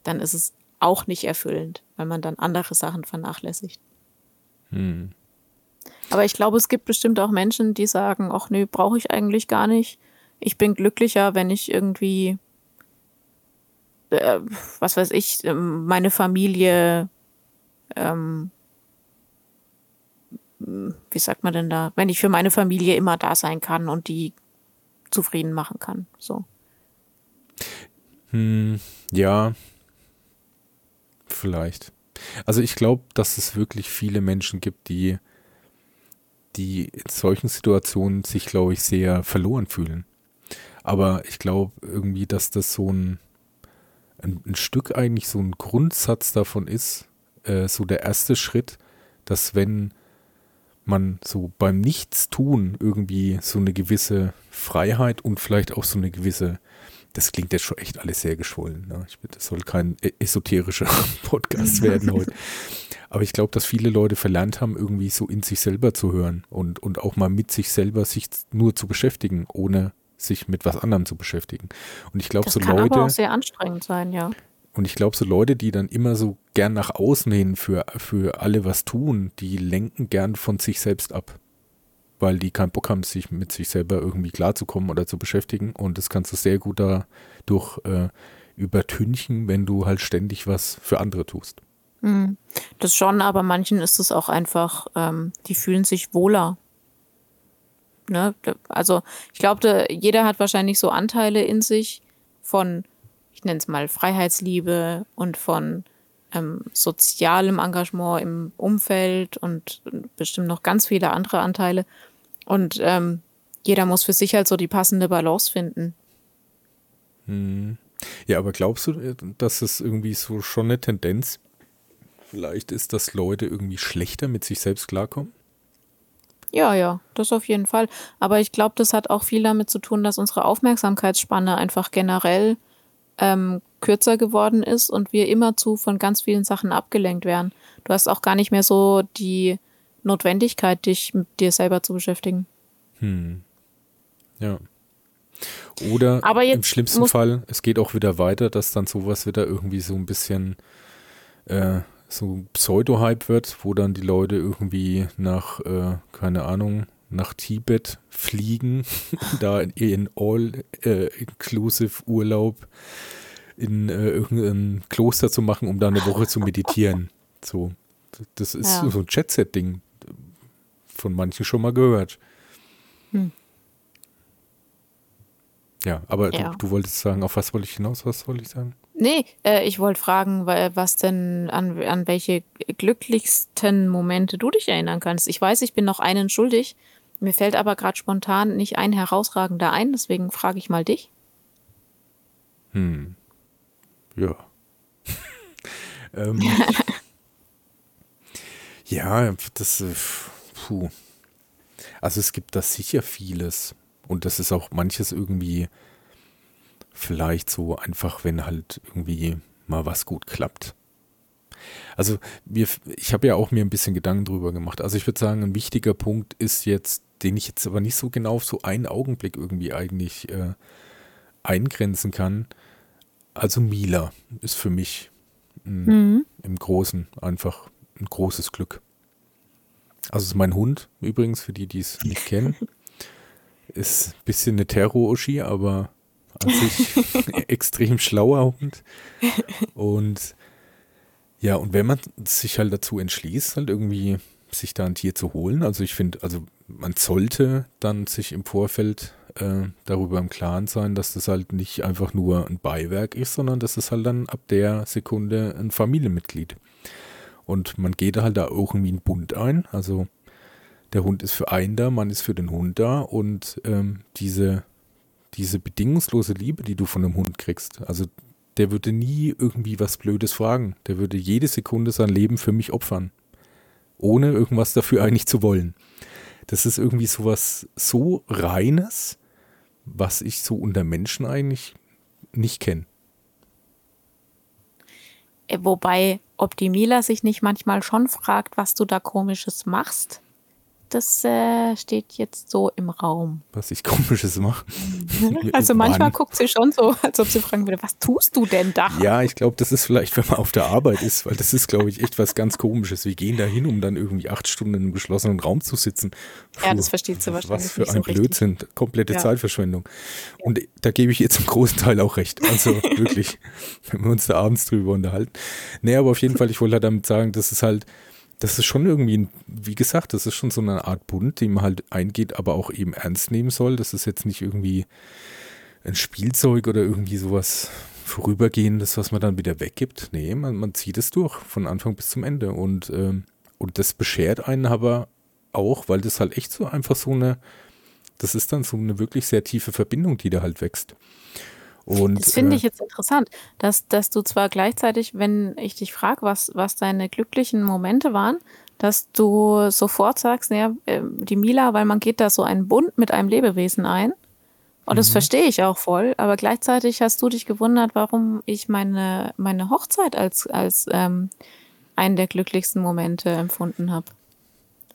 dann ist es auch nicht erfüllend, weil man dann andere Sachen vernachlässigt. Hm. Aber ich glaube, es gibt bestimmt auch Menschen, die sagen, ach nee, brauche ich eigentlich gar nicht. Ich bin glücklicher, wenn ich irgendwie, äh, was weiß ich, ähm, meine Familie, ähm, wie sagt man denn da, wenn ich für meine Familie immer da sein kann und die zufrieden machen kann. So. Hm, ja, vielleicht. Also ich glaube, dass es wirklich viele Menschen gibt, die, die in solchen Situationen sich, glaube ich, sehr verloren fühlen. Aber ich glaube irgendwie, dass das so ein, ein, ein, Stück eigentlich so ein Grundsatz davon ist, äh, so der erste Schritt, dass wenn man so beim Nichtstun irgendwie so eine gewisse Freiheit und vielleicht auch so eine gewisse, das klingt jetzt schon echt alles sehr geschwollen. Ne? Ich, das soll kein e-, esoterischer Podcast werden heute. Aber ich glaube, dass viele Leute verlernt haben, irgendwie so in sich selber zu hören und, und auch mal mit sich selber sich nur zu beschäftigen, ohne sich mit was anderem zu beschäftigen. Und ich glaube, Das so kann Leute, aber auch sehr anstrengend sein, ja. Und ich glaube, so Leute, die dann immer so gern nach außen hin für, für alle was tun, die lenken gern von sich selbst ab. Weil die keinen Bock haben, sich mit sich selber irgendwie klarzukommen oder zu beschäftigen. Und das kannst du sehr gut dadurch äh, übertünchen, wenn du halt ständig was für andere tust. Mhm. Das schon, aber manchen ist es auch einfach, ähm, die fühlen sich wohler. Ne? Also ich glaube, jeder hat wahrscheinlich so Anteile in sich von, ich nenne es mal Freiheitsliebe und von ähm, sozialem Engagement im Umfeld und bestimmt noch ganz viele andere Anteile. Und ähm, jeder muss für sich halt so die passende Balance finden. Ja, aber glaubst du, äh, dass es irgendwie so schon eine Tendenz vielleicht ist, dass Leute irgendwie schlechter mit sich selbst klarkommen? Ja, ja, das auf jeden Fall. Aber ich glaube, das hat auch viel damit zu tun, dass unsere Aufmerksamkeitsspanne einfach generell ähm, kürzer geworden ist und wir immerzu von ganz vielen Sachen abgelenkt werden. Du hast auch gar nicht mehr so die Notwendigkeit, dich mit dir selber zu beschäftigen. Ja. Oder im schlimmsten Fall, es geht auch wieder weiter, dass dann sowas wieder irgendwie so ein bisschen äh, so ein Pseudo-Hype wird, wo dann die Leute irgendwie nach, äh, keine Ahnung, nach Tibet fliegen, da in ihren All-Inclusive-Urlaub in äh, irgendein Kloster zu machen, um da eine Woche zu meditieren. So, das ist Ja. so ein Jet-Set-Ding. Von manchen schon mal gehört. Hm. Ja, aber Ja. Du, du wolltest sagen, auf was wollte ich hinaus? Was wollte ich sagen? Nee, äh, ich wollte fragen, wa- was denn, an, an welche glücklichsten Momente du dich erinnern kannst. Ich weiß, ich bin noch einen schuldig. Mir fällt aber gerade spontan nicht ein herausragender ein, deswegen frage ich mal dich. Hm. Ja. ähm, ja, das, äh, puh. Also es gibt da sicher vieles. Und das ist auch manches irgendwie vielleicht so einfach, wenn halt irgendwie mal was gut klappt. Also wir, ich habe ja auch mir ein bisschen Gedanken drüber gemacht. Also ich würde sagen, ein wichtiger Punkt ist jetzt, den ich jetzt aber nicht so genau auf so einen Augenblick irgendwie eigentlich äh, eingrenzen kann. Also Mila ist für mich mm, im Großen einfach ein großes Glück. Also es ist mein Hund übrigens, für die, die es nicht kennen. Ist ein bisschen eine Terror-Uschi, aber an sich extrem schlauer Hund. Und ja, und wenn man sich halt dazu entschließt, halt irgendwie sich da ein Tier zu holen, also ich finde, also man sollte dann sich im Vorfeld äh, darüber im Klaren sein, dass das halt nicht einfach nur ein Beiwerk ist, sondern das ist halt dann ab der Sekunde ein Familienmitglied. Und man geht halt da irgendwie einen Bund ein, also der Hund ist für einen da, man ist für den Hund da und ähm, diese, diese bedingungslose Liebe, die du von einem Hund kriegst, also der würde nie irgendwie was Blödes fragen. Der würde jede Sekunde sein Leben für mich opfern. Ohne irgendwas dafür eigentlich zu wollen. Das ist irgendwie sowas so Reines, was ich so unter Menschen eigentlich nicht kenne. Äh, Wobei, ob die Mila sich nicht manchmal schon fragt, was du da komisches machst, das äh, steht jetzt so im Raum. Was ich komisches mache. Also manchmal guckt sie schon so, als ob sie fragen würde, was tust du denn da? Ja, ich glaube, das ist vielleicht, wenn man auf der Arbeit ist, weil das ist, glaube ich, echt was ganz Komisches. Wir gehen da hin, um dann irgendwie acht Stunden in einem geschlossenen Raum zu sitzen. Ja, Puh, das versteht sie wahrscheinlich Was für nicht so ein richtig. Blödsinn, komplette Ja. Zeitverschwendung. Und da gebe ich ihr zum großen Teil auch recht. Also wirklich, wenn wir uns da abends drüber unterhalten. Nee, aber auf jeden Fall, ich wollte halt damit sagen, das ist halt, das ist schon irgendwie, ein, wie gesagt, das ist schon so eine Art Bund, die man halt eingeht, aber auch eben ernst nehmen soll. Das ist jetzt nicht irgendwie ein Spielzeug oder irgendwie sowas Vorübergehendes, was man dann wieder weggibt. Nee, man, man zieht es durch, von Anfang bis zum Ende. Und, ähm, und das beschert einen aber auch, weil das halt echt so einfach so eine, das ist dann so eine wirklich sehr tiefe Verbindung, die da halt wächst. Und, Das finde äh, ich jetzt interessant, dass, dass du zwar gleichzeitig, wenn ich dich frage, was, was deine glücklichen Momente waren, dass du sofort sagst, naja, äh, die Mila, weil man geht da so einen Bund mit einem Lebewesen ein. Und Mhm. das verstehe ich auch voll, aber gleichzeitig hast du dich gewundert, warum ich meine, meine Hochzeit als, als ähm, einen der glücklichsten Momente empfunden habe.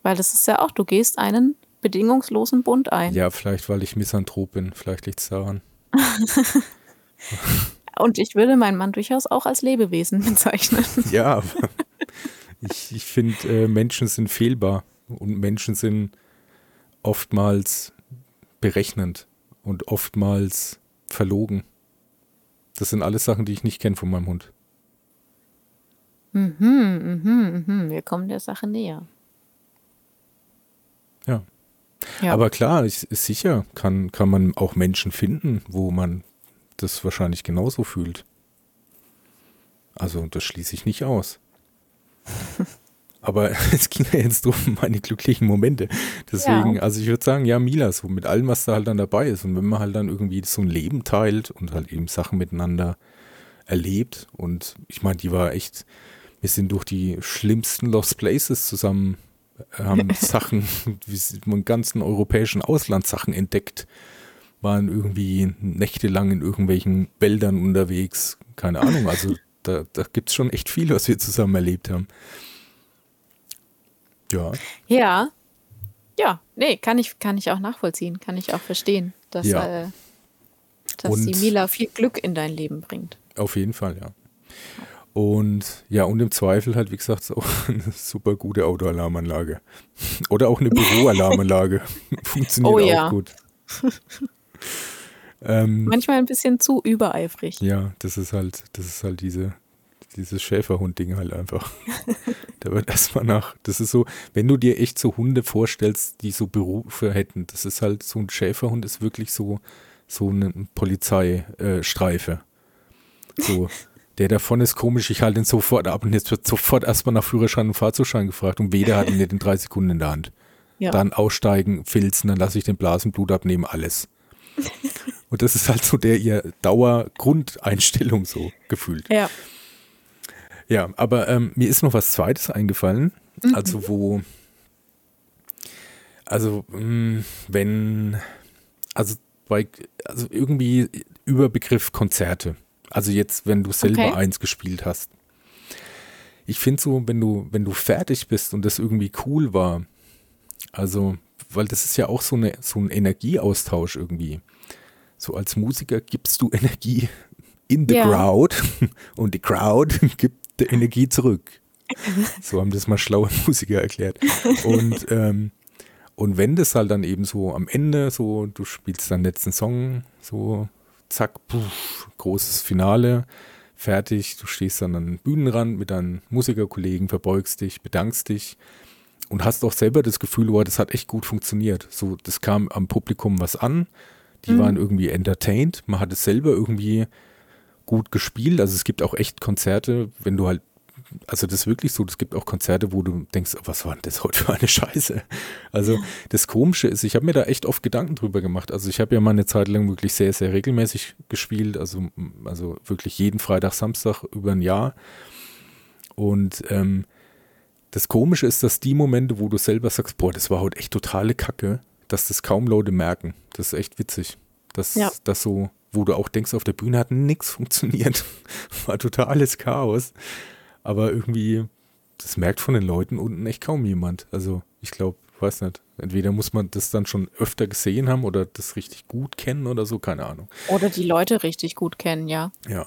Weil das ist ja auch, du gehst einen bedingungslosen Bund ein. Ja, vielleicht, weil ich Misanthrop bin. Vielleicht liegt es daran. Und ich würde meinen Mann durchaus auch als Lebewesen bezeichnen. Ja, aber ich, ich finde, äh, Menschen sind fehlbar und Menschen sind oftmals berechnend und oftmals verlogen. Das sind alles Sachen, die ich nicht kenne von meinem Hund. Mhm, mhm, mhm. Wir kommen der Sache näher. Ja. ja. Aber klar, ist, ist sicher, kann, kann man auch Menschen finden, wo man das wahrscheinlich genauso fühlt. Also das schließe ich nicht aus. Aber es ging ja jetzt um meine glücklichen Momente. Deswegen, ja. also ich würde sagen, ja, Mila, so mit allem, was da halt dann dabei ist. Und wenn man halt dann irgendwie so ein Leben teilt und halt eben Sachen miteinander erlebt. Und ich meine, die war echt, wir sind durch die schlimmsten Lost Places zusammen, haben Sachen, wie ganzen europäischen Auslandssachen entdeckt waren irgendwie nächtelang in irgendwelchen Wäldern unterwegs. Keine Ahnung, also da, da gibt es schon echt viel, was wir zusammen erlebt haben. Ja. Ja. Ja, nee, kann ich, kann ich auch nachvollziehen, kann ich auch verstehen, dass, ja. äh, dass und die Mila viel Glück in dein Leben bringt. Auf jeden Fall, ja. Und ja, und im Zweifel halt, wie gesagt, auch eine super gute Autoalarmanlage. Oder auch eine Büroalarmanlage. Funktioniert oh, auch ja. gut. Ähm, Manchmal ein bisschen zu übereifrig. Ja, das ist halt, das ist halt diese, dieses Schäferhund-Ding halt einfach. da wird erstmal nach, das ist so, wenn du dir echt so Hunde vorstellst, die so Berufe hätten, das ist halt so ein Schäferhund ist wirklich so, so eine Polizeistreife. So, der davon ist komisch, ich halte ihn sofort ab und jetzt wird sofort erstmal nach Führerschein und Fahrzeugschein gefragt und weder hat ihn nicht in drei Sekunden in der Hand. Ja. Dann aussteigen, filzen, dann lasse ich den Blasenblut abnehmen, alles. Und das ist halt so der ihr Dauergrundeinstellung so gefühlt. Ja. Ja, aber ähm, mir ist noch was Zweites eingefallen. Mhm. Also wo, also mh, mm, wenn, also bei, also irgendwie über Begriff Konzerte. Also jetzt, wenn du selber okay. eins gespielt hast. Ich finde so, wenn du, wenn du fertig bist und das irgendwie cool war, also, weil das ist ja auch so, eine, so ein Energieaustausch irgendwie so als Musiker gibst du Energie in the ja. crowd und die Crowd gibt die Energie zurück. So haben das mal schlaue Musiker erklärt. Und, ähm, und wenn das halt dann eben so am Ende, so du spielst deinen letzten Song, so zack, puff, großes Finale, fertig, du stehst dann an den Bühnenrand mit deinen Musikerkollegen, verbeugst dich, bedankst dich und hast auch selber das Gefühl, oh, das hat echt gut funktioniert. So, das kam am Publikum was an, die mhm. waren irgendwie entertained. Man hat es selber irgendwie gut gespielt. Also es gibt auch echt Konzerte, wenn du halt, also das ist wirklich so, es gibt auch Konzerte, wo du denkst, oh, was war denn das heute für eine Scheiße? Also das Komische ist, ich habe mir da echt oft Gedanken drüber gemacht. Also ich habe ja mal eine Zeit lang wirklich sehr, sehr regelmäßig gespielt, also, also wirklich jeden Freitag, Samstag über ein Jahr. Und ähm, das Komische ist, dass die Momente, wo du selber sagst, boah, das war heute echt totale Kacke, dass das kaum Leute merken. Das ist echt witzig. Dass ja. das so, wo du auch denkst, auf der Bühne hat nichts funktioniert. War totales Chaos. Aber irgendwie, das merkt von den Leuten unten echt kaum jemand. Also ich glaube, weiß nicht. Entweder muss man das dann schon öfter gesehen haben oder das richtig gut kennen oder so, keine Ahnung. Oder die Leute richtig gut kennen, ja. Ja.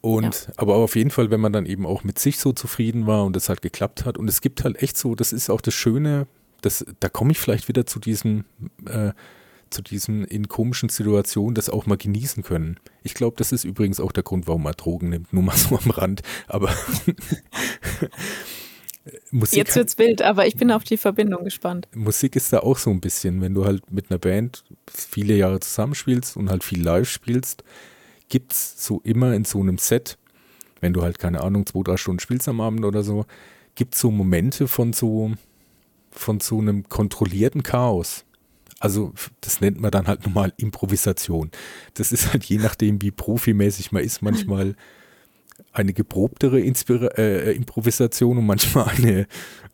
Und ja. aber auf jeden Fall, wenn man dann eben auch mit sich so zufrieden war und es halt geklappt hat. Und es gibt halt echt so, das ist auch das Schöne das, da komme ich vielleicht wieder zu diesem, äh, zu diesen in komischen Situationen das auch mal genießen können. Ich glaube, das ist übrigens auch der Grund, warum man Drogen nimmt, nur mal so am Rand. Aber Musik Jetzt wird's wild, aber ich bin auf die Verbindung gespannt. Musik ist da auch so ein bisschen, wenn du halt mit einer Band viele Jahre zusammenspielst und halt viel live spielst, gibt es so immer in so einem Set, wenn du halt keine Ahnung, zwei, drei Stunden spielst am Abend oder so, gibt es so Momente von so, von so einem kontrollierten Chaos. Also das nennt man dann halt normal Improvisation. Das ist halt je nachdem, wie profimäßig man ist, manchmal eine geprobtere Inspira äh, Improvisation und manchmal eine,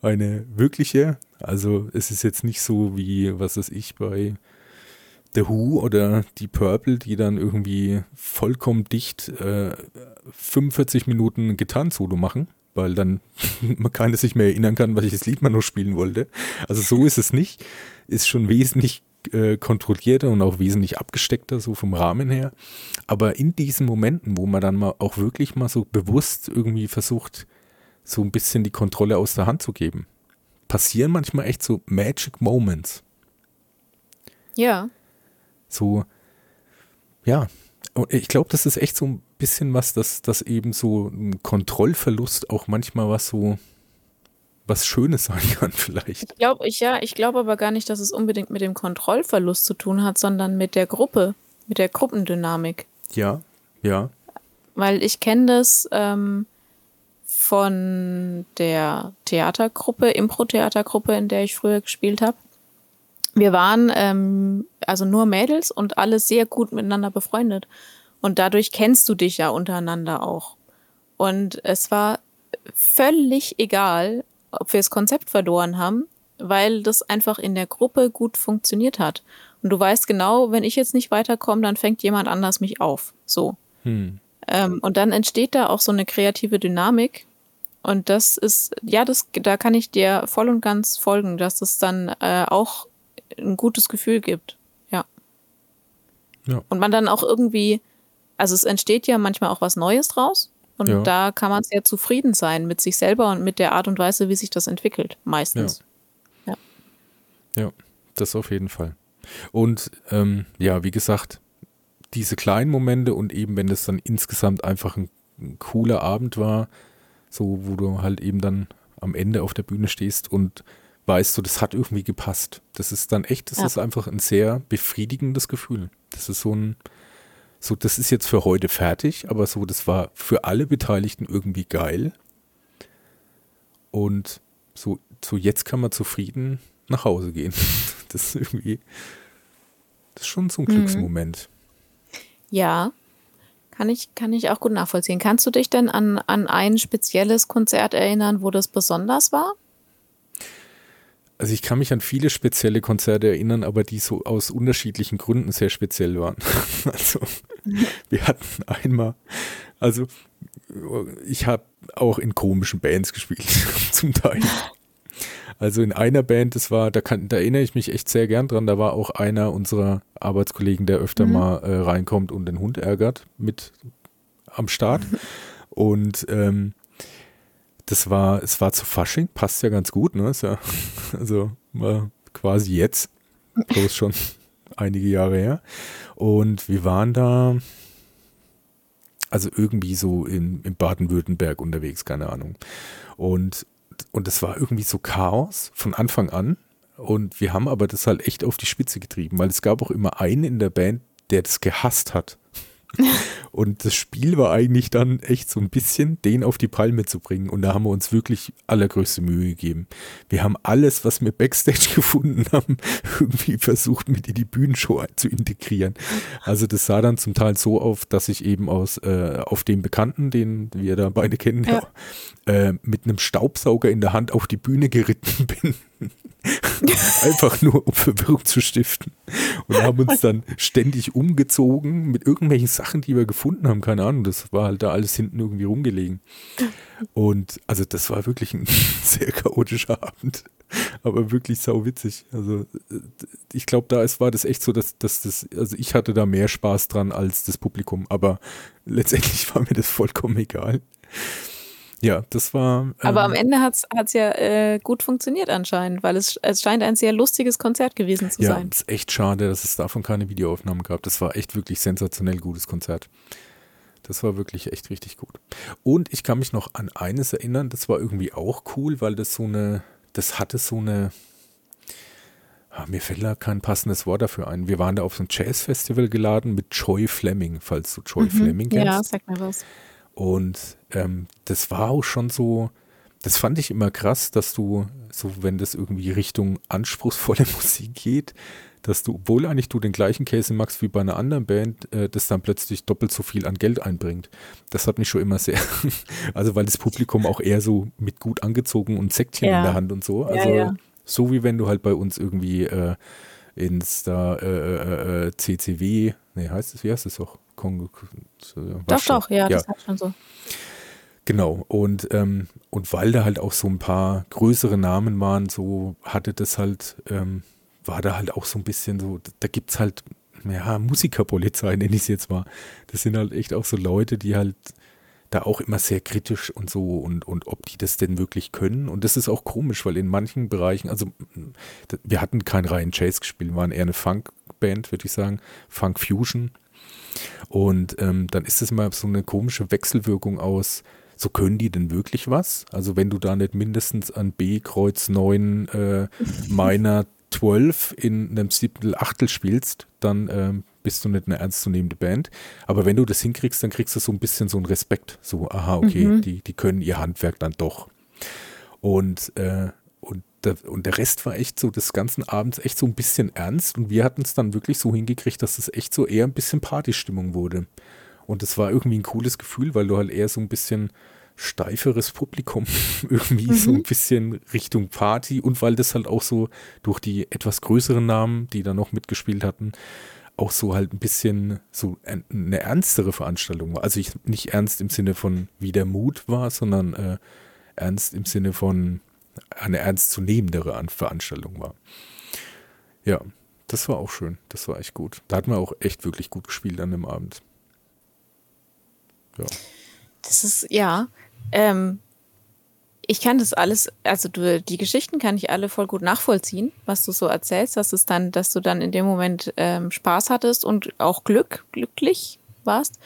eine wirkliche. Also es ist jetzt nicht so wie, was weiß ich, bei The Who oder die Purple, die dann irgendwie vollkommen dicht äh, 45 Minuten Gitarrensolo machen weil dann man keiner sich mehr erinnern kann, welches Lied man noch spielen wollte. Also so ist es nicht. Ist schon wesentlich äh, kontrollierter und auch wesentlich abgesteckter, so vom Rahmen her. Aber in diesen Momenten, wo man dann mal auch wirklich mal so bewusst irgendwie versucht, so ein bisschen die Kontrolle aus der Hand zu geben, passieren manchmal echt so Magic Moments. Ja. So, ja. Und ich glaube, das ist echt so ein bisschen was, dass, dass eben so ein Kontrollverlust auch manchmal was so was Schönes sein kann, vielleicht. Ich glaube, ich, ja, ich glaube aber gar nicht, dass es unbedingt mit dem Kontrollverlust zu tun hat, sondern mit der Gruppe, mit der Gruppendynamik. Ja, ja. Weil ich kenne das ähm, von der Theatergruppe, Impro-Theatergruppe, in der ich früher gespielt habe. Wir waren ähm, also nur Mädels und alle sehr gut miteinander befreundet. Und dadurch kennst du dich ja untereinander auch. Und es war völlig egal, ob wir das Konzept verloren haben, weil das einfach in der Gruppe gut funktioniert hat. Und du weißt genau, wenn ich jetzt nicht weiterkomme, dann fängt jemand anders mich auf. So. Hm. Ähm, und dann entsteht da auch so eine kreative Dynamik. Und das ist, ja, das, da kann ich dir voll und ganz folgen, dass es dann äh, auch ein gutes Gefühl gibt. Ja. ja. Und man dann auch irgendwie, also es entsteht ja manchmal auch was Neues draus. Und ja. da kann man sehr zufrieden sein mit sich selber und mit der Art und Weise, wie sich das entwickelt, meistens. Ja, ja. ja das auf jeden Fall. Und ähm, ja, wie gesagt, diese kleinen Momente und eben, wenn das dann insgesamt einfach ein, ein cooler Abend war, so wo du halt eben dann am Ende auf der Bühne stehst und weißt du, das hat irgendwie gepasst. Das ist dann echt, das ja. ist einfach ein sehr befriedigendes Gefühl. Das ist so ein, so, das ist jetzt für heute fertig, aber so, das war für alle Beteiligten irgendwie geil. Und so, so jetzt kann man zufrieden nach Hause gehen. Das ist irgendwie, das ist schon so ein mhm. Glücksmoment. Ja, kann ich, kann ich auch gut nachvollziehen. Kannst du dich denn an, an ein spezielles Konzert erinnern, wo das besonders war? Also ich kann mich an viele spezielle Konzerte erinnern, aber die so aus unterschiedlichen Gründen sehr speziell waren. Also wir hatten einmal, also ich habe auch in komischen Bands gespielt, zum Teil. Also in einer Band, das war, da, kann, da erinnere ich mich echt sehr gern dran, da war auch einer unserer Arbeitskollegen, der öfter mhm. mal äh, reinkommt und den Hund ärgert, mit am Start. Und ähm, das war, es war zu Fasching, passt ja ganz gut, ne? Ist ja, also war quasi jetzt, bloß schon einige Jahre her. Und wir waren da, also irgendwie so in, in Baden-Württemberg unterwegs, keine Ahnung. Und, und es war irgendwie so Chaos von Anfang an. Und wir haben aber das halt echt auf die Spitze getrieben, weil es gab auch immer einen in der Band, der das gehasst hat. Und das Spiel war eigentlich dann echt so ein bisschen, den auf die Palme zu bringen. Und da haben wir uns wirklich allergrößte Mühe gegeben. Wir haben alles, was wir Backstage gefunden haben, irgendwie versucht, mit in die Bühnenshow zu integrieren. Also das sah dann zum Teil so auf, dass ich eben aus äh, auf den Bekannten, den wir da beide kennen, ja. äh, mit einem Staubsauger in der Hand auf die Bühne geritten bin. Einfach nur, um Verwirrung zu stiften. Und haben uns dann ständig umgezogen mit irgendwelchen Sachen, die wir gefunden haben. Keine Ahnung, das war halt da alles hinten irgendwie rumgelegen. Und also das war wirklich ein sehr chaotischer Abend. Aber wirklich sau witzig. Also ich glaube, da ist, war das echt so, dass, dass das, also ich hatte da mehr Spaß dran als das Publikum. Aber letztendlich war mir das vollkommen egal. Ja, das war. Ähm, Aber am ähm, Ende hat es ja äh, gut funktioniert anscheinend, weil es, es scheint ein sehr lustiges Konzert gewesen zu ja, sein. Ja, ist echt schade, dass es davon keine Videoaufnahmen gab. Das war echt wirklich sensationell gutes Konzert. Das war wirklich echt richtig gut. Und ich kann mich noch an eines erinnern, das war irgendwie auch cool, weil das so eine, das hatte so eine, ah, mir fällt da kein passendes Wort dafür ein. Wir waren da auf so ein Jazzfestival geladen mit Joy Fleming, falls du Joy mhm, Fleming kennst. Ja, sag mir was. Und ähm, das war auch schon so, das fand ich immer krass, dass du, so wenn das irgendwie Richtung anspruchsvolle Musik geht, dass du, obwohl eigentlich du den gleichen Käse magst wie bei einer anderen Band, äh, das dann plötzlich doppelt so viel an Geld einbringt. Das hat mich schon immer sehr, also weil das Publikum auch eher so mit gut angezogen und Säckchen ja. in der Hand und so. Also ja, ja. so wie wenn du halt bei uns irgendwie äh, ins da äh, äh, CCW, äh, nee, heißt es, wie heißt es auch? Kongo. Doch, doch, ja, ja, das hat schon so. Genau, und, ähm, und weil da halt auch so ein paar größere Namen waren, so hatte das halt, ähm, war da halt auch so ein bisschen so, da gibt es halt, ja, Musikerpolizei nenne ich es jetzt mal. Das sind halt echt auch so Leute, die halt da auch immer sehr kritisch und so und, und ob die das denn wirklich können. Und das ist auch komisch, weil in manchen Bereichen, also wir hatten kein Ryan Chase gespielt, wir waren eher eine Funk-Band, würde ich sagen, Funk Fusion. Und ähm, dann ist das immer so eine komische Wechselwirkung aus, so können die denn wirklich was? Also wenn du da nicht mindestens an B Kreuz 9 äh, Minor 12 in einem Siebtel Achtel spielst, dann ähm, bist du nicht eine ernstzunehmende Band. Aber wenn du das hinkriegst, dann kriegst du so ein bisschen so einen Respekt. So, aha, okay, mhm. die, die können ihr Handwerk dann doch. Und, äh, und, der, und der Rest war echt so des ganzen Abends echt so ein bisschen ernst. Und wir hatten es dann wirklich so hingekriegt, dass es echt so eher ein bisschen Partystimmung wurde. Und es war irgendwie ein cooles Gefühl, weil du halt eher so ein bisschen steiferes Publikum irgendwie mhm. so ein bisschen Richtung Party und weil das halt auch so durch die etwas größeren Namen, die da noch mitgespielt hatten, auch so halt ein bisschen so eine ernstere Veranstaltung war. Also ich nicht ernst im Sinne von wie der Mut war, sondern äh, ernst im Sinne von eine ernstzunehmendere Veranstaltung war. Ja, das war auch schön. Das war echt gut. Da hat man auch echt wirklich gut gespielt an dem Abend. Ja. Das ist, ja. Ähm, ich kann das alles, also du, die Geschichten kann ich alle voll gut nachvollziehen, was du so erzählst, dass es dann, dass du dann in dem Moment ähm, Spaß hattest und auch Glück, glücklich warst.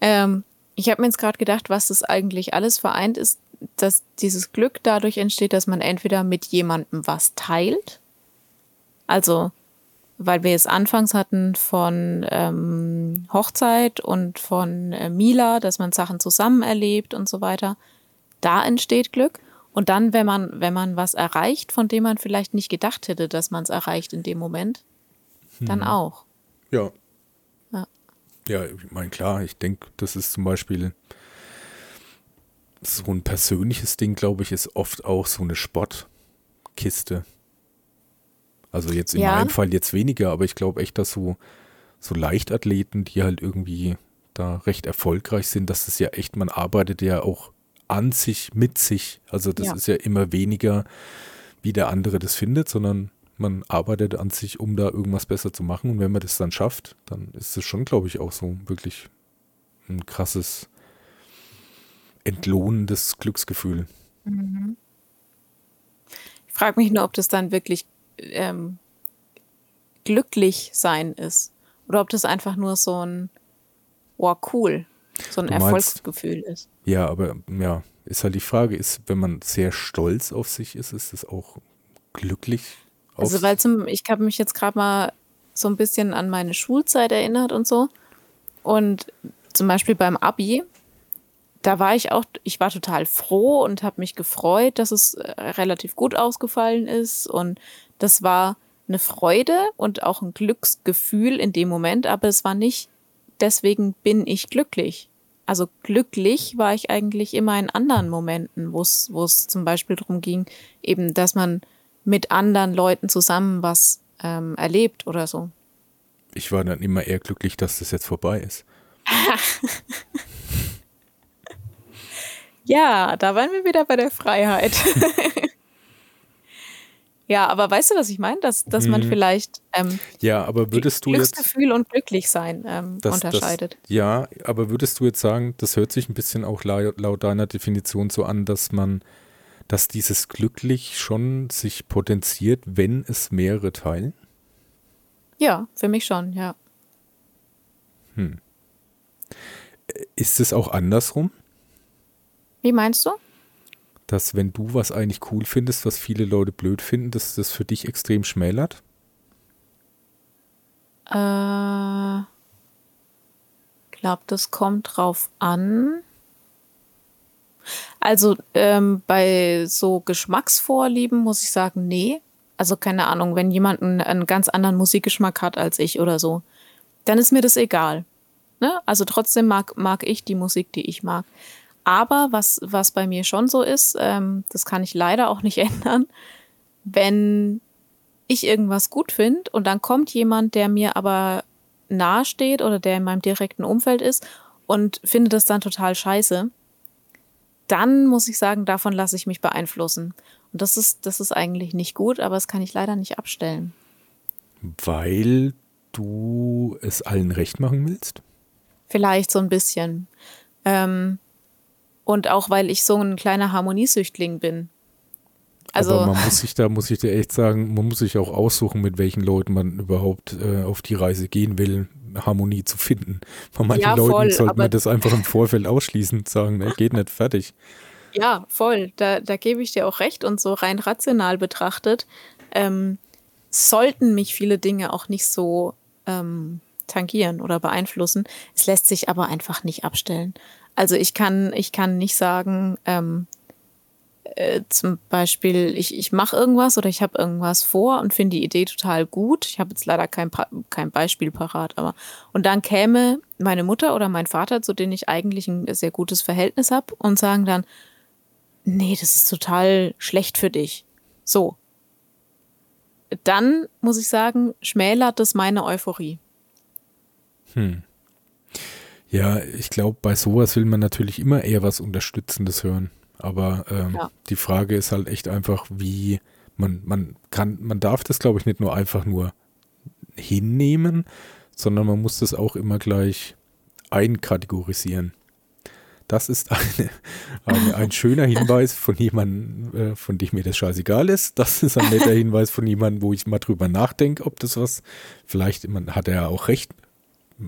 Ähm, ich habe mir jetzt gerade gedacht, was das eigentlich alles vereint ist, dass dieses Glück dadurch entsteht, dass man entweder mit jemandem was teilt, also weil wir es anfangs hatten von ähm, Hochzeit und von äh, Mila, dass man Sachen zusammen erlebt und so weiter da entsteht Glück. Und dann, wenn man, wenn man was erreicht, von dem man vielleicht nicht gedacht hätte, dass man es erreicht in dem Moment, hm. dann auch. Ja. Ja, ja ich meine, klar, ich denke, das ist zum Beispiel so ein persönliches Ding, glaube ich, ist oft auch so eine Spottkiste. Also jetzt in ja. meinem Fall jetzt weniger, aber ich glaube echt, dass so, so Leichtathleten, die halt irgendwie da recht erfolgreich sind, dass es ja echt, man arbeitet ja auch an sich, mit sich. Also das ja. ist ja immer weniger, wie der andere das findet, sondern man arbeitet an sich, um da irgendwas besser zu machen. Und wenn man das dann schafft, dann ist es schon, glaube ich, auch so wirklich ein krasses, entlohnendes Glücksgefühl. Mhm. Ich frage mich nur, ob das dann wirklich ähm, glücklich sein ist. Oder ob das einfach nur so ein, wow, cool, so ein meinst, Erfolgsgefühl ist. Ja, aber ja, ist halt die Frage, ist, wenn man sehr stolz auf sich ist, ist es auch glücklich? Also, weil zum, ich habe mich jetzt gerade mal so ein bisschen an meine Schulzeit erinnert und so. Und zum Beispiel beim Abi, da war ich auch, ich war total froh und habe mich gefreut, dass es äh, relativ gut ausgefallen ist. Und das war eine Freude und auch ein Glücksgefühl in dem Moment, aber es war nicht deswegen bin ich glücklich. Also glücklich war ich eigentlich immer in anderen Momenten, wo es, wo es zum Beispiel darum ging, eben, dass man mit anderen Leuten zusammen was ähm, erlebt oder so. Ich war dann immer eher glücklich, dass das jetzt vorbei ist. ja, da waren wir wieder bei der Freiheit. Ja, aber weißt du, was ich meine? Dass, dass man mhm. vielleicht ähm, ja, aber würdest du Glücksgefühl jetzt, und glücklich sein ähm, das, unterscheidet. Das, ja, aber würdest du jetzt sagen, das hört sich ein bisschen auch laut, laut deiner Definition so an, dass man, dass dieses glücklich schon sich potenziert, wenn es mehrere teilen? Ja, für mich schon, ja. Hm. Ist es auch andersrum? Wie meinst du? Dass wenn du was eigentlich cool findest, was viele Leute blöd finden, dass das für dich extrem schmälert? Äh, glaube, das kommt drauf an. Also ähm, bei so Geschmacksvorlieben muss ich sagen, nee. Also keine Ahnung, wenn jemand einen, einen, ganz anderen Musikgeschmack hat als ich oder so, dann ist mir das egal. Ne? Also trotzdem mag, mag ich die Musik, die ich mag. Aber was, was bei mir schon so ist, ähm, das kann ich leider auch nicht ändern, wenn ich irgendwas gut finde und dann kommt jemand, der mir aber nahe steht oder der in meinem direkten Umfeld ist und findet das dann total scheiße, dann muss ich sagen, davon lasse ich mich beeinflussen. Und das ist, das ist eigentlich nicht gut, aber das kann ich leider nicht abstellen. Weil du es allen recht machen willst? Vielleicht so ein bisschen. Ähm, und auch weil ich so ein kleiner Harmoniesüchtling bin. Also Aber man muss sich da, muss ich dir echt sagen, man muss sich auch aussuchen, mit welchen Leuten man überhaupt äh, auf die Reise gehen will, Harmonie zu finden. Von manchen ja, Leuten voll, sollte man das einfach im Vorfeld ausschließen und sagen, ne, geht nicht, fertig. Ja, voll. Da, da gebe ich dir auch recht. Und so rein rational betrachtet, ähm, sollten mich viele Dinge auch nicht so ähm, tangieren oder beeinflussen. Es lässt sich aber einfach nicht abstellen. Also ich kann, ich kann nicht sagen, ähm, äh, zum Beispiel, ich, ich mache irgendwas oder ich habe irgendwas vor und finde die Idee total gut. Ich habe jetzt leider kein, kein Beispiel parat, aber und dann käme meine Mutter oder mein Vater, zu denen ich eigentlich ein sehr gutes Verhältnis habe, und sagen dann, nee, das ist total schlecht für dich. So. Dann muss ich sagen, schmälert das meine Euphorie. Hm. Ja, ich glaube, bei sowas will man natürlich immer eher was Unterstützendes hören. Aber ähm, ja. die Frage ist halt echt einfach, wie man, man kann, man darf das, glaube ich, nicht nur einfach nur hinnehmen, sondern man muss das auch immer gleich einkategorisieren. Das ist eine, eine, ein schöner Hinweis von jemandem, äh, von dem mir das scheißegal ist. Das ist ein netter Hinweis von jemandem, wo ich mal drüber nachdenke, ob das was, vielleicht man, hat er ja auch recht,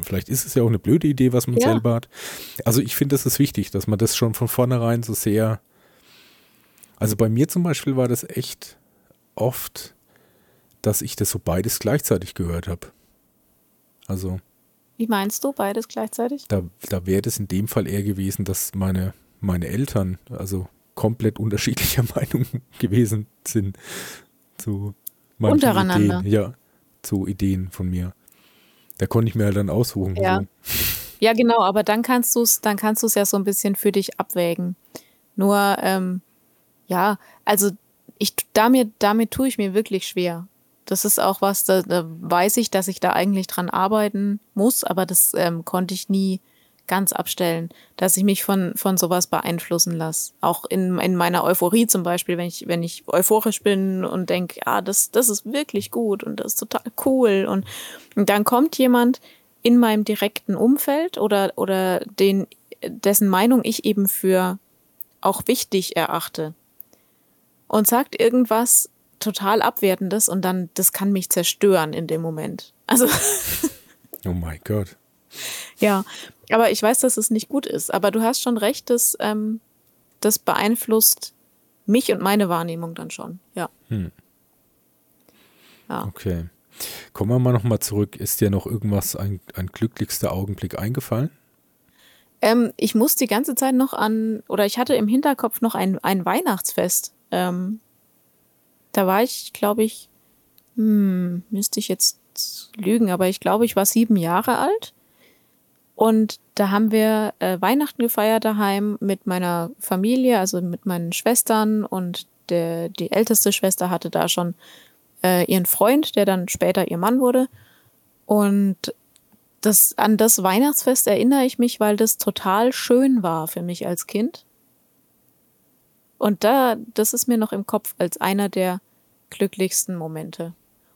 Vielleicht ist es ja auch eine blöde Idee, was man ja. selber hat. Also ich finde, das ist wichtig, dass man das schon von vornherein so sehr. Also bei mir zum Beispiel war das echt oft, dass ich das so beides gleichzeitig gehört habe. Also. Wie meinst du beides gleichzeitig? Da, da wäre das in dem Fall eher gewesen, dass meine, meine Eltern also komplett unterschiedlicher Meinung gewesen sind zu manchen Untereinander. Ideen. Ja, zu Ideen von mir. Da konnte ich mir halt dann aussuchen. Ja. So. Ja, genau, aber dann kannst du es, dann kannst du es ja so ein bisschen für dich abwägen. Nur, ähm, ja, also ich damit, damit tue ich mir wirklich schwer. Das ist auch was, da, da weiß ich, dass ich da eigentlich dran arbeiten muss, aber das ähm, konnte ich nie ganz abstellen, dass ich mich von, von sowas beeinflussen lasse. Auch in, in meiner Euphorie zum Beispiel, wenn ich, wenn ich euphorisch bin und denke, ja, das, das ist wirklich gut und das ist total cool. Und, und dann kommt jemand in meinem direkten Umfeld oder, oder den, dessen Meinung ich eben für auch wichtig erachte und sagt irgendwas total Abwertendes und dann, das kann mich zerstören in dem Moment. Also. oh mein Gott. Ja, aber ich weiß, dass es nicht gut ist. Aber du hast schon recht, dass ähm, das beeinflusst mich und meine Wahrnehmung dann schon. Ja. Hm. ja. Okay. Kommen wir mal nochmal zurück. Ist dir noch irgendwas, ein, ein glücklichster Augenblick eingefallen? Ähm, ich muss die ganze Zeit noch an, oder ich hatte im Hinterkopf noch ein, ein Weihnachtsfest. Ähm, da war ich, glaube ich, hm, müsste ich jetzt lügen, aber ich glaube, ich war sieben Jahre alt. Und da haben wir äh, Weihnachten gefeiert daheim mit meiner Familie, also mit meinen Schwestern und der, die älteste Schwester hatte da schon äh, ihren Freund, der dann später ihr Mann wurde. Und das, an das Weihnachtsfest erinnere ich mich, weil das total schön war für mich als Kind. Und da, das ist mir noch im Kopf als einer der glücklichsten Momente.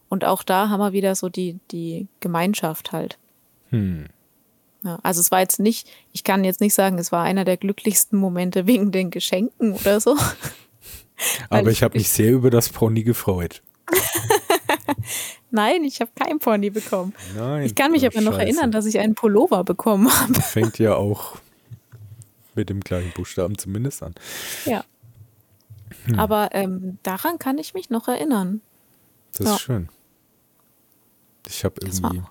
Und auch da haben wir wieder so die, die Gemeinschaft halt. Hm. Ja, also es war jetzt nicht, ich kann jetzt nicht sagen, es war einer der glücklichsten Momente wegen den Geschenken oder so. Aber ich, ich habe mich sehr über das Pony gefreut. Nein, ich habe kein Pony bekommen. Nein. Ich kann mich aber Scheiße. noch erinnern, dass ich einen Pullover bekommen habe. Fängt ja auch mit dem gleichen Buchstaben zumindest an. Ja. Hm. Aber ähm, daran kann ich mich noch erinnern. Das ja. ist schön. Ich habe irgendwie,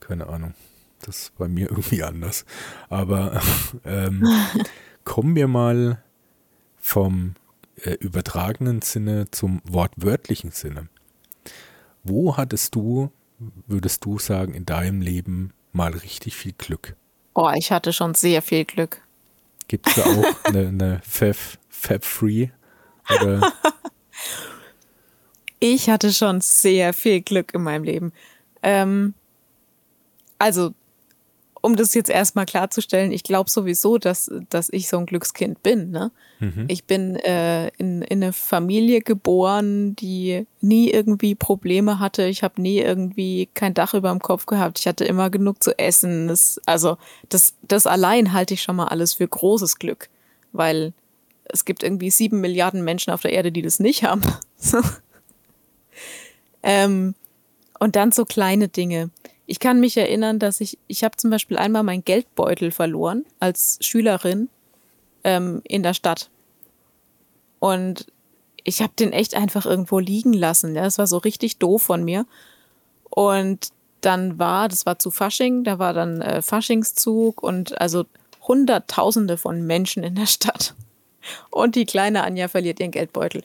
keine Ahnung das ist bei mir irgendwie anders. Aber ähm, kommen wir mal vom äh, übertragenen Sinne zum wortwörtlichen Sinne. Wo hattest du, würdest du sagen, in deinem Leben mal richtig viel Glück? Oh, ich hatte schon sehr viel Glück. Gibt es da auch eine, eine Fab, Fab Free? Oder? Ich hatte schon sehr viel Glück in meinem Leben. Ähm, also um das jetzt erstmal klarzustellen, ich glaube sowieso, dass, dass ich so ein Glückskind bin. Ne? Mhm. Ich bin äh, in, in eine Familie geboren, die nie irgendwie Probleme hatte. Ich habe nie irgendwie kein Dach über dem Kopf gehabt. Ich hatte immer genug zu essen. Das, also das, das allein halte ich schon mal alles für großes Glück, weil es gibt irgendwie sieben Milliarden Menschen auf der Erde, die das nicht haben. ähm, und dann so kleine Dinge. Ich kann mich erinnern, dass ich, ich habe zum Beispiel einmal meinen Geldbeutel verloren als Schülerin ähm, in der Stadt. Und ich habe den echt einfach irgendwo liegen lassen. Ja, das war so richtig doof von mir. Und dann war, das war zu Fasching, da war dann äh, Faschingszug und also Hunderttausende von Menschen in der Stadt. Und die kleine Anja verliert ihren Geldbeutel.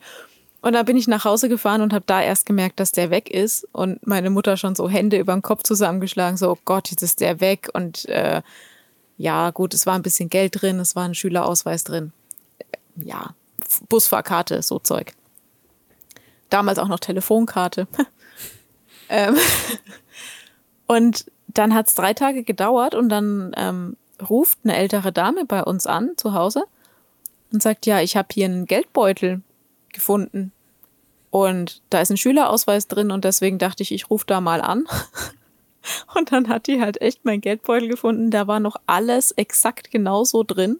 Und da bin ich nach Hause gefahren und habe da erst gemerkt, dass der weg ist. Und meine Mutter schon so Hände über den Kopf zusammengeschlagen, so, oh Gott, jetzt ist der weg. Und äh, ja, gut, es war ein bisschen Geld drin, es war ein Schülerausweis drin. Ja, Busfahrkarte, so Zeug. Damals auch noch Telefonkarte. ähm, und dann hat es drei Tage gedauert und dann ähm, ruft eine ältere Dame bei uns an zu Hause und sagt, ja, ich habe hier einen Geldbeutel gefunden. Und da ist ein Schülerausweis drin und deswegen dachte ich, ich rufe da mal an. Und dann hat die halt echt mein Geldbeutel gefunden. Da war noch alles exakt genauso drin.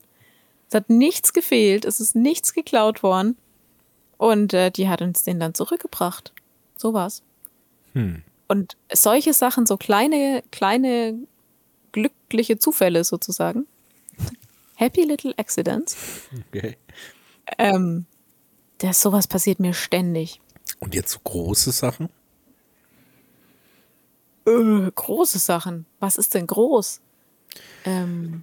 Es hat nichts gefehlt, es ist nichts geklaut worden. Und äh, die hat uns den dann zurückgebracht. So war's. Hm. Und solche Sachen, so kleine, kleine glückliche Zufälle sozusagen. Happy Little Accidents. Okay. Ähm, das, sowas passiert mir ständig. Und jetzt so große Sachen? Äh, große Sachen. Was ist denn groß? Ähm,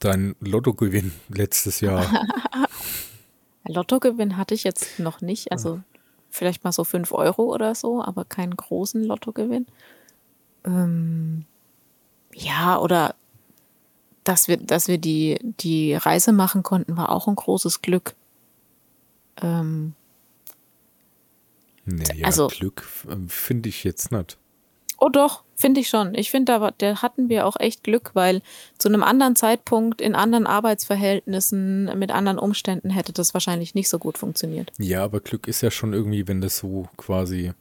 Dein Lottogewinn letztes Jahr. Lottogewinn hatte ich jetzt noch nicht. Also vielleicht mal so 5 Euro oder so, aber keinen großen Lottogewinn. Ähm, ja, oder dass wir, dass wir die, die Reise machen konnten, war auch ein großes Glück. Ähm, naja, also, Glück ähm, finde ich jetzt nicht. Oh doch, finde ich schon. Ich finde, da, da hatten wir auch echt Glück, weil zu einem anderen Zeitpunkt, in anderen Arbeitsverhältnissen, mit anderen Umständen hätte das wahrscheinlich nicht so gut funktioniert. Ja, aber Glück ist ja schon irgendwie, wenn das so quasi,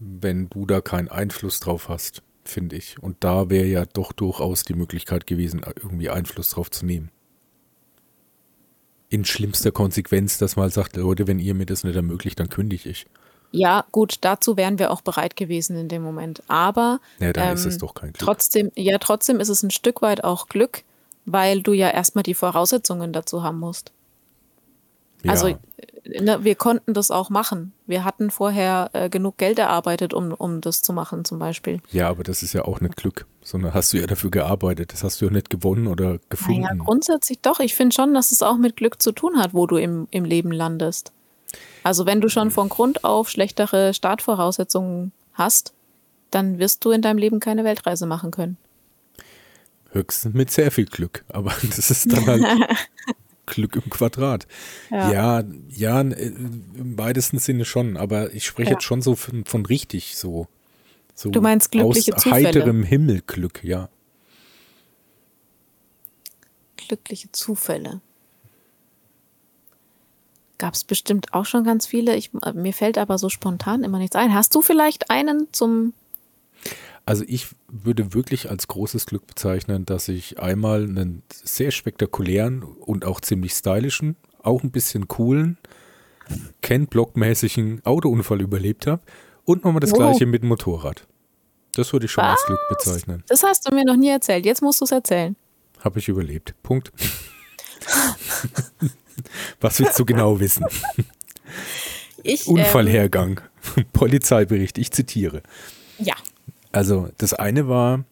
wenn du da keinen Einfluss drauf hast, finde ich. Und da wäre ja doch durchaus die Möglichkeit gewesen, irgendwie Einfluss drauf zu nehmen in schlimmster Konsequenz, dass man halt sagt, Leute, wenn ihr mir das nicht ermöglicht, dann kündige ich. Ja, gut, dazu wären wir auch bereit gewesen in dem Moment. Aber ja, dann ähm, ist es doch kein Glück. Trotzdem, ja, trotzdem ist es ein Stück weit auch Glück, weil du ja erstmal die Voraussetzungen dazu haben musst. Ja. Also ne, wir konnten das auch machen. Wir hatten vorher äh, genug Geld erarbeitet, um, um das zu machen, zum Beispiel. Ja, aber das ist ja auch nicht Glück, sondern hast du ja dafür gearbeitet. Das hast du ja nicht gewonnen oder gefunden. Ja, grundsätzlich doch. Ich finde schon, dass es auch mit Glück zu tun hat, wo du im, im Leben landest. Also wenn du schon von Grund auf schlechtere Startvoraussetzungen hast, dann wirst du in deinem Leben keine Weltreise machen können. Höchstens mit sehr viel Glück, aber das ist dann halt Glück im Quadrat. Ja, ja, ja im weitesten Sinne schon, aber ich spreche ja. jetzt schon so von, von, richtig so. so. Du meinst glückliche aus Zufälle? heiterem Himmel Glück, ja. Glückliche Zufälle. Gab es bestimmt auch schon ganz viele. Ich, mir fällt aber so spontan immer nichts ein. Hast du vielleicht einen zum also ich würde wirklich als großes Glück bezeichnen, dass ich einmal einen sehr spektakulären und auch ziemlich stylischen, auch ein bisschen coolen, Ken-Block-mäßigen Autounfall überlebt habe und nochmal das oh. gleiche mit dem Motorrad. Das würde ich schon Was? als Glück bezeichnen. Das hast du mir noch nie erzählt. Jetzt musst du es erzählen. Habe ich überlebt. Punkt. Was willst du genau wissen? Ich, Unfallhergang. Ähm, Polizeibericht. Ich zitiere. Ja. Also das eine war,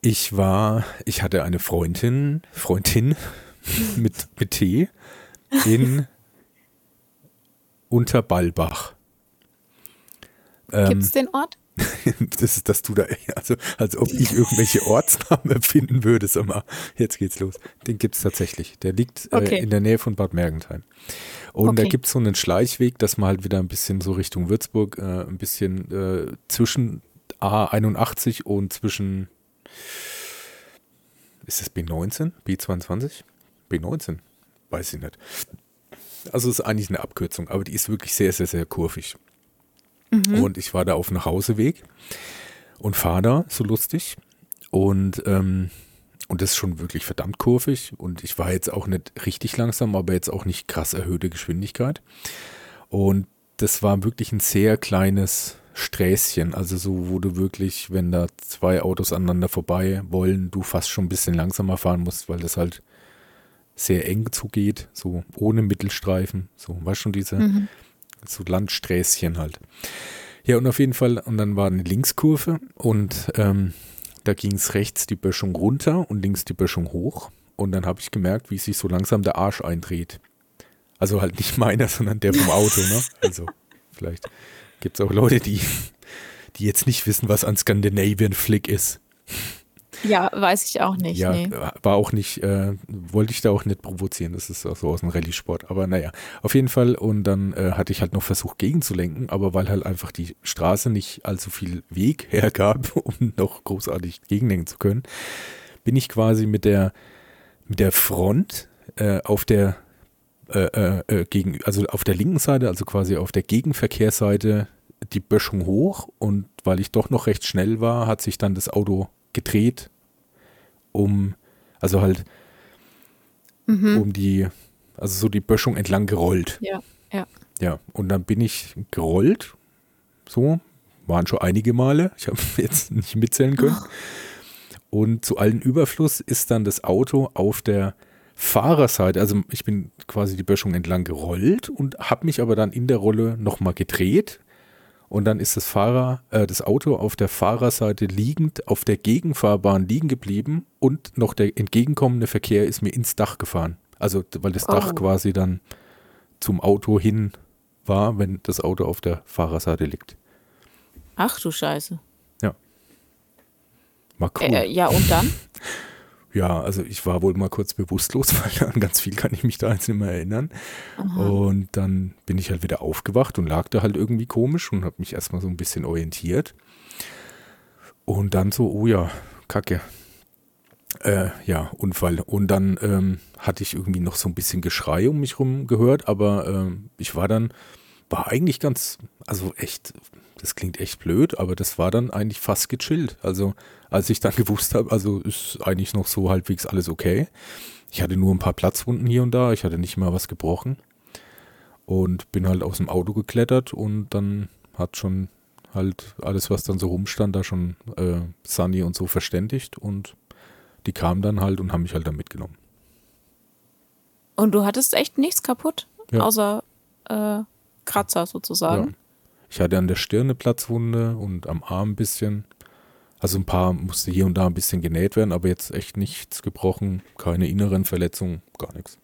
ich war, ich hatte eine Freundin, Freundin mit, mit T in Unterballbach. Ähm, Gibt es den Ort? das ist, dass du da, also als ob ich irgendwelche Ortsnamen erfinden würde, sag mal, jetzt geht's los. Den gibt es tatsächlich. Der liegt äh, okay. in der Nähe von Bad Mergentheim. Und okay. da gibt es so einen Schleichweg, dass man halt wieder ein bisschen so Richtung Würzburg, äh, ein bisschen äh, zwischen A81 und zwischen ist es B19, B22? B19? Weiß ich nicht. Also es ist eigentlich eine Abkürzung, aber die ist wirklich sehr, sehr, sehr kurvig. Mhm. Und ich war da auf dem Nachhauseweg und fahre da so lustig. Und, ähm, und das ist schon wirklich verdammt kurvig. Und ich war jetzt auch nicht richtig langsam, aber jetzt auch nicht krass erhöhte Geschwindigkeit. Und das war wirklich ein sehr kleines Sträßchen. Also so, wo du wirklich, wenn da zwei Autos aneinander vorbei wollen, du fast schon ein bisschen langsamer fahren musst, weil das halt sehr eng zugeht, so ohne Mittelstreifen. So, weißt schon, diese mhm. so Landsträßchen halt. Ja, und auf jeden Fall, und dann war eine Linkskurve und ähm, da ging es rechts die Böschung runter und links die Böschung hoch. Und dann habe ich gemerkt, wie sich so langsam der Arsch eindreht. Also halt nicht meiner, sondern der vom Auto, ne? Also vielleicht gibt es auch Leute, die, die jetzt nicht wissen, was ein Scandinavian Flick ist. Ja, weiß ich auch nicht. Ja, nee. war auch nicht, äh, wollte ich da auch nicht provozieren. Das ist auch so aus dem Rallye-Sport. Aber naja, auf jeden Fall. Und dann äh, hatte ich halt noch versucht gegenzulenken, aber weil halt einfach die Straße nicht allzu viel Weg hergab, um noch großartig gegenlenken zu können, bin ich quasi mit der, mit der Front äh, auf der äh, äh, äh, gegen, also auf der linken Seite, also quasi auf der Gegenverkehrsseite die Böschung hoch und weil ich doch noch recht schnell war, hat sich dann das Auto gedreht, um, also halt, mhm. um die, also so die Böschung entlang gerollt. Ja, ja. Ja, und dann bin ich gerollt, so, waren schon einige Male, ich habe jetzt nicht mitzählen können. Oh. Und zu allen Überfluss ist dann das Auto auf der Fahrerseite, also ich bin quasi die Böschung entlang gerollt und habe mich aber dann in der Rolle nochmal gedreht, und dann ist das Fahrer, äh, das Auto auf der Fahrerseite liegend auf der Gegenfahrbahn liegen geblieben und noch der entgegenkommende Verkehr ist mir ins Dach gefahren. Also weil das oh. Dach quasi dann zum Auto hin war, wenn das Auto auf der Fahrerseite liegt. Ach du Scheiße. Ja. War cool. Äh, ja, und dann? Ja, also ich war wohl mal kurz bewusstlos, weil an ganz viel kann ich mich da jetzt nicht mehr erinnern. Aha. Und dann bin ich halt wieder aufgewacht und lag da halt irgendwie komisch und habe mich erstmal so ein bisschen orientiert. Und dann so, oh ja, Kacke. Äh, ja, Unfall. Und dann ähm, hatte ich irgendwie noch so ein bisschen Geschrei um mich rum gehört, aber ähm, ich war dann, war eigentlich ganz, also echt das klingt echt blöd, aber das war dann eigentlich fast gechillt. Also als ich dann gewusst habe, also ist eigentlich noch so halbwegs alles okay. Ich hatte nur ein paar Platzwunden hier und da, ich hatte nicht mal was gebrochen und bin halt aus dem Auto geklettert und dann hat schon halt alles, was dann so rumstand, da schon äh, Sunny und so verständigt und die kamen dann halt und haben mich halt dann mitgenommen. Und du hattest echt nichts kaputt, ja. außer äh, Kratzer sozusagen. Ja. Ich hatte an der Stirn eine Platzwunde und am Arm ein bisschen. Also ein paar musste hier und da ein bisschen genäht werden, aber jetzt echt nichts gebrochen, keine inneren Verletzungen, gar nichts.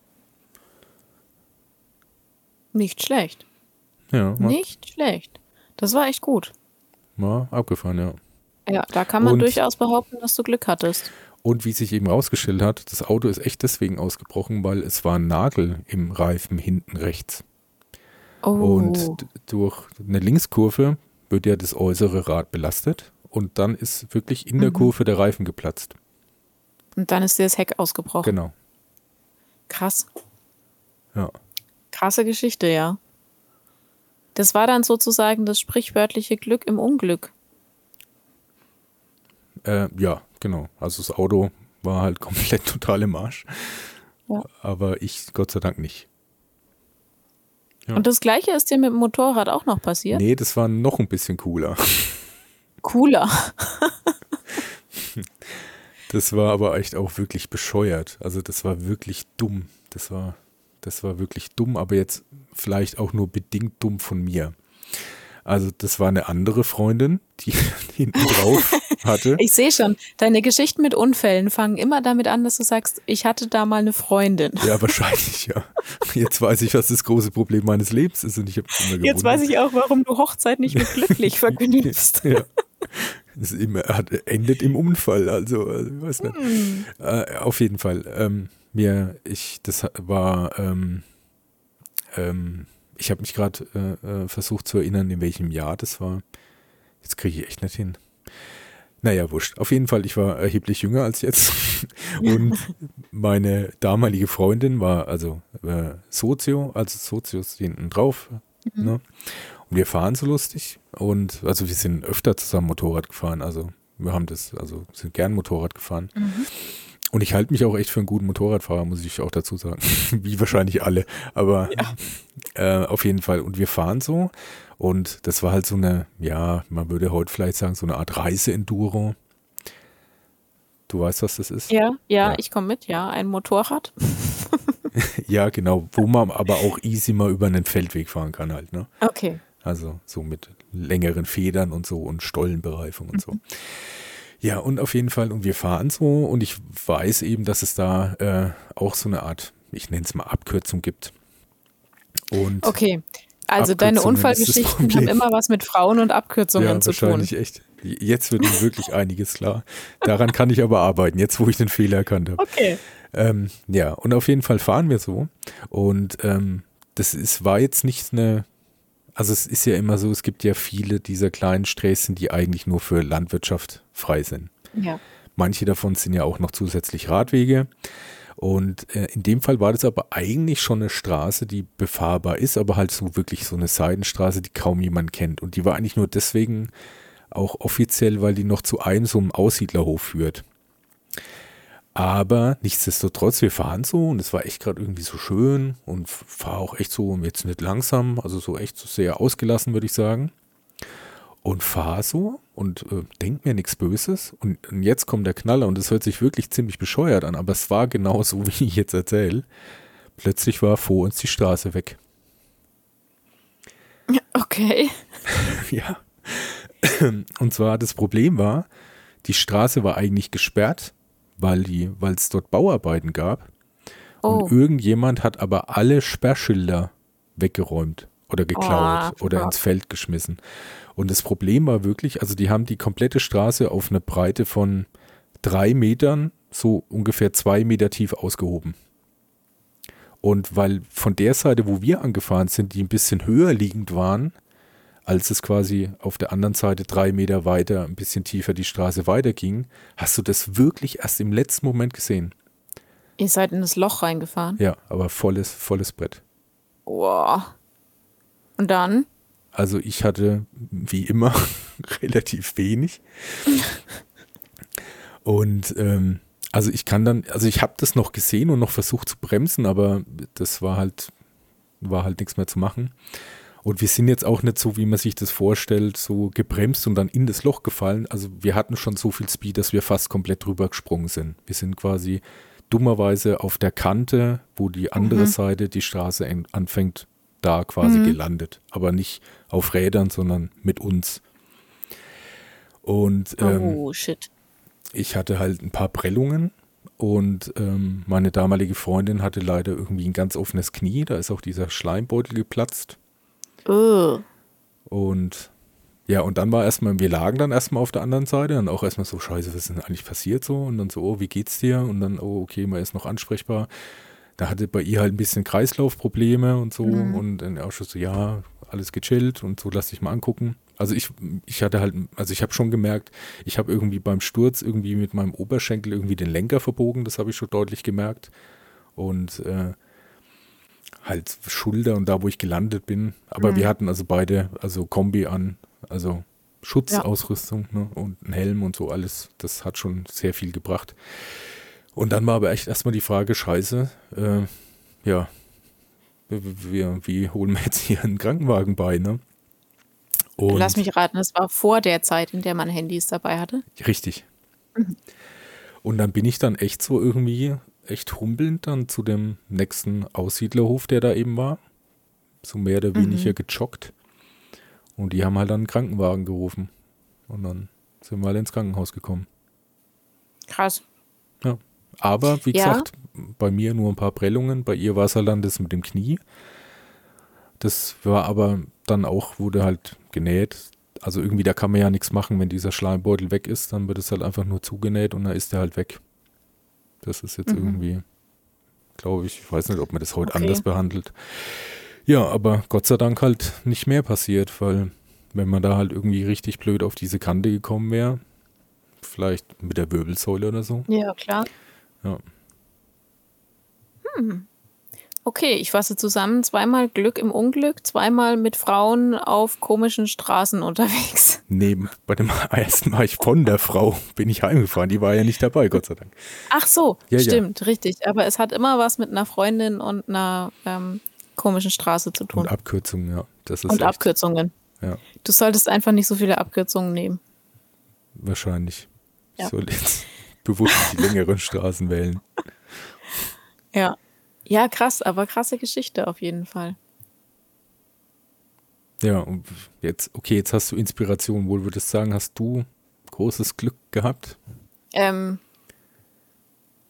Nicht schlecht. Ja. Nicht schlecht. Das war echt gut. War abgefahren, ja. Ja, da kann man und, durchaus behaupten, dass du Glück hattest. Und wie sich eben rausgestellt hat, das Auto ist echt deswegen ausgebrochen, weil es war ein Nagel im Reifen hinten rechts. Oh. Und durch eine Linkskurve wird ja das äußere Rad belastet und dann ist wirklich in der mhm. Kurve der Reifen geplatzt. Und dann ist dir das Heck ausgebrochen. Genau. Krass. Ja. Krasse Geschichte, ja. Das war dann sozusagen das sprichwörtliche Glück im Unglück. Äh, ja, genau. Also das Auto war halt komplett total im Arsch. Ja. Aber ich Gott sei Dank nicht. Ja. Und das gleiche ist dir mit dem Motorrad auch noch passiert? Nee, das war noch ein bisschen cooler. Cooler. das war aber echt auch wirklich bescheuert. Also das war wirklich dumm. Das war, das war wirklich dumm, aber jetzt vielleicht auch nur bedingt dumm von mir. Also das war eine andere Freundin, die hinten drauf hatte. Ich sehe schon, deine Geschichten mit Unfällen fangen immer damit an, dass du sagst, ich hatte da mal eine Freundin. Ja, wahrscheinlich, ja. Jetzt weiß ich, was das große Problem meines Lebens ist und ich habe immer Jetzt weiß ich auch, warum du Hochzeit nicht mit glücklich vergnügst. ja. Es endet im Unfall, also, also ich weiß nicht. Hm. Äh, auf jeden Fall. Ähm, mir, ich, das war, ähm, ähm, ich habe mich gerade äh, äh, versucht zu erinnern, in welchem Jahr das war. Jetzt kriege ich echt nicht hin. Naja, wurscht. Auf jeden Fall, ich war erheblich jünger als jetzt. Und meine damalige Freundin war also äh, Sozio, also Sozios hinten drauf. Mhm. Ne? Wir fahren so lustig. Und also wir sind öfter zusammen Motorrad gefahren. Also wir haben das, also sind gern Motorrad gefahren. Mhm. Und ich halte mich auch echt für einen guten Motorradfahrer, muss ich auch dazu sagen. Wie wahrscheinlich alle. Aber ja. äh, auf jeden Fall. Und wir fahren so. Und das war halt so eine, ja, man würde heute vielleicht sagen, so eine Art Reise-Enduro. Du weißt, was das ist? Ja, ja, ja. ich komme mit, ja, ein Motorrad. ja, genau, wo man aber auch easy mal über einen Feldweg fahren kann halt, ne? Okay. Also so mit längeren Federn und so und Stollenbereifung und so. Mhm. Ja, und auf jeden Fall, und wir fahren so und ich weiß eben, dass es da äh, auch so eine Art, ich nenne es mal Abkürzung gibt. Und okay, also deine Unfallgeschichten haben immer was mit Frauen und Abkürzungen ja, zu tun. Wahrscheinlich echt. Jetzt wird mir wirklich einiges klar. Daran kann ich aber arbeiten, jetzt wo ich den Fehler erkannt habe. Okay. Ähm, ja, und auf jeden Fall fahren wir so. Und ähm, das ist, war jetzt nicht eine, also es ist ja immer so, es gibt ja viele dieser kleinen Sträßen, die eigentlich nur für Landwirtschaft frei sind. Ja. Manche davon sind ja auch noch zusätzlich Radwege. Und äh, in dem Fall war das aber eigentlich schon eine Straße, die befahrbar ist, aber halt so wirklich so eine Seitenstraße, die kaum jemand kennt. Und die war eigentlich nur deswegen auch offiziell, weil die noch zu einem so einem Aussiedlerhof führt. Aber nichtsdestotrotz, wir fahren so und es war echt gerade irgendwie so schön und fahre auch echt so jetzt nicht langsam, also so echt so sehr ausgelassen, würde ich sagen und fahre so und äh, denk mir nichts Böses. Und, und, jetzt kommt der Knaller und es hört sich wirklich ziemlich bescheuert an, aber es war genau so, wie ich jetzt erzähle. Plötzlich war vor uns die Straße weg. Okay. ja. Und zwar das Problem war, die Straße war eigentlich gesperrt, weil es dort Bauarbeiten gab. Oh. Und irgendjemand hat aber alle Sperrschilder weggeräumt oder geklaut oh, oder ins Feld geschmissen. Und das Problem war wirklich, also die haben die komplette Straße auf eine Breite von drei Metern, so ungefähr zwei Meter tief ausgehoben. Und weil von der Seite, wo wir angefahren sind, die ein bisschen höher liegend waren, als es quasi auf der anderen Seite drei Meter weiter, ein bisschen tiefer die Straße weiterging, hast du das wirklich erst im letzten Moment gesehen. Ihr seid in das Loch reingefahren? Ja, aber volles, volles Brett. Boah. Und dann? Also ich hatte wie immer relativ wenig. Und ähm, also ich kann dann, also ich habe das noch gesehen und noch versucht zu bremsen, aber das war halt, war halt nichts mehr zu machen. Und wir sind jetzt auch nicht so, wie man sich das vorstellt, so gebremst und dann in das Loch gefallen. Also wir hatten schon so viel Speed, dass wir fast komplett drüber gesprungen sind. Wir sind quasi dummerweise auf der Kante, wo die andere mhm. Seite die Straße anfängt, da quasi mhm. gelandet. Aber nicht auf Rädern, sondern mit uns. Und ähm, oh, shit. ich hatte halt ein paar Prellungen und ähm, meine damalige Freundin hatte leider irgendwie ein ganz offenes Knie. Da ist auch dieser Schleimbeutel geplatzt. Oh. Und ja, und dann war erstmal, wir lagen dann erstmal auf der anderen Seite und auch erstmal so, scheiße, was ist denn eigentlich passiert so? Und dann so, oh, wie geht's dir? Und dann, oh, okay, man ist noch ansprechbar. Da hatte bei ihr halt ein bisschen Kreislaufprobleme und so mhm. und dann auch schon so, ja, alles gechillt und so, lass dich mal angucken. Also ich, ich hatte halt, also ich habe schon gemerkt, ich habe irgendwie beim Sturz irgendwie mit meinem Oberschenkel irgendwie den Lenker verbogen, das habe ich schon deutlich gemerkt. Und äh, halt Schulter und da, wo ich gelandet bin. Aber mhm. wir hatten also beide, also Kombi an, also Schutzausrüstung ja. ne, und ein Helm und so alles. Das hat schon sehr viel gebracht. Und dann war aber echt erstmal die Frage, scheiße, äh, ja, wie, wie, holen wir jetzt hier einen Krankenwagen bei, ne? Und Lass mich raten, es war vor der Zeit, in der man Handys dabei hatte. Richtig. Mhm. Und dann bin ich dann echt so irgendwie, echt humpelnd dann zu dem nächsten Aussiedlerhof, der da eben war. So mehr oder weniger mhm. gejoggt. Und die haben halt dann einen Krankenwagen gerufen. Und dann sind wir alle ins Krankenhaus gekommen. Krass. Ja. Aber wie ja. gesagt, bei mir nur ein paar Prellungen, bei ihr war es halt dann das mit dem Knie. Das war aber dann auch, wurde halt genäht. Also irgendwie, da kann man ja nichts machen, wenn dieser Schleimbeutel weg ist, dann wird es halt einfach nur zugenäht und dann ist der halt weg. Das ist jetzt mhm. irgendwie, glaube ich, ich weiß nicht, ob man das heute okay. anders behandelt. Ja, aber Gott sei Dank halt nicht mehr passiert, weil wenn man da halt irgendwie richtig blöd auf diese Kante gekommen wäre, vielleicht mit der Wirbelsäule oder so. Ja, klar. Ja. Hm. Okay, ich fasse zusammen. Zweimal Glück im Unglück, zweimal mit Frauen auf komischen Straßen unterwegs. Neben, bei dem ersten war ich von der Frau, bin ich heimgefahren. Die war ja nicht dabei, Gott sei Dank. Ach so, Ja, ja. stimmt, richtig. Aber es hat immer was mit einer Freundin und einer ähm, komischen Straße zu tun. Und Abkürzungen, ja. Das ist Und echt, Abkürzungen. Ja, Du solltest einfach nicht so viele Abkürzungen nehmen. wahrscheinlich. Ja. Ich soll jetzt bewusst die längeren Straßen wählen. Ja. Ja, krass, aber krasse Geschichte auf jeden Fall. Ja, und jetzt, okay, jetzt hast du Inspiration. Wohl würdest du sagen, hast du großes Glück gehabt? Ähm,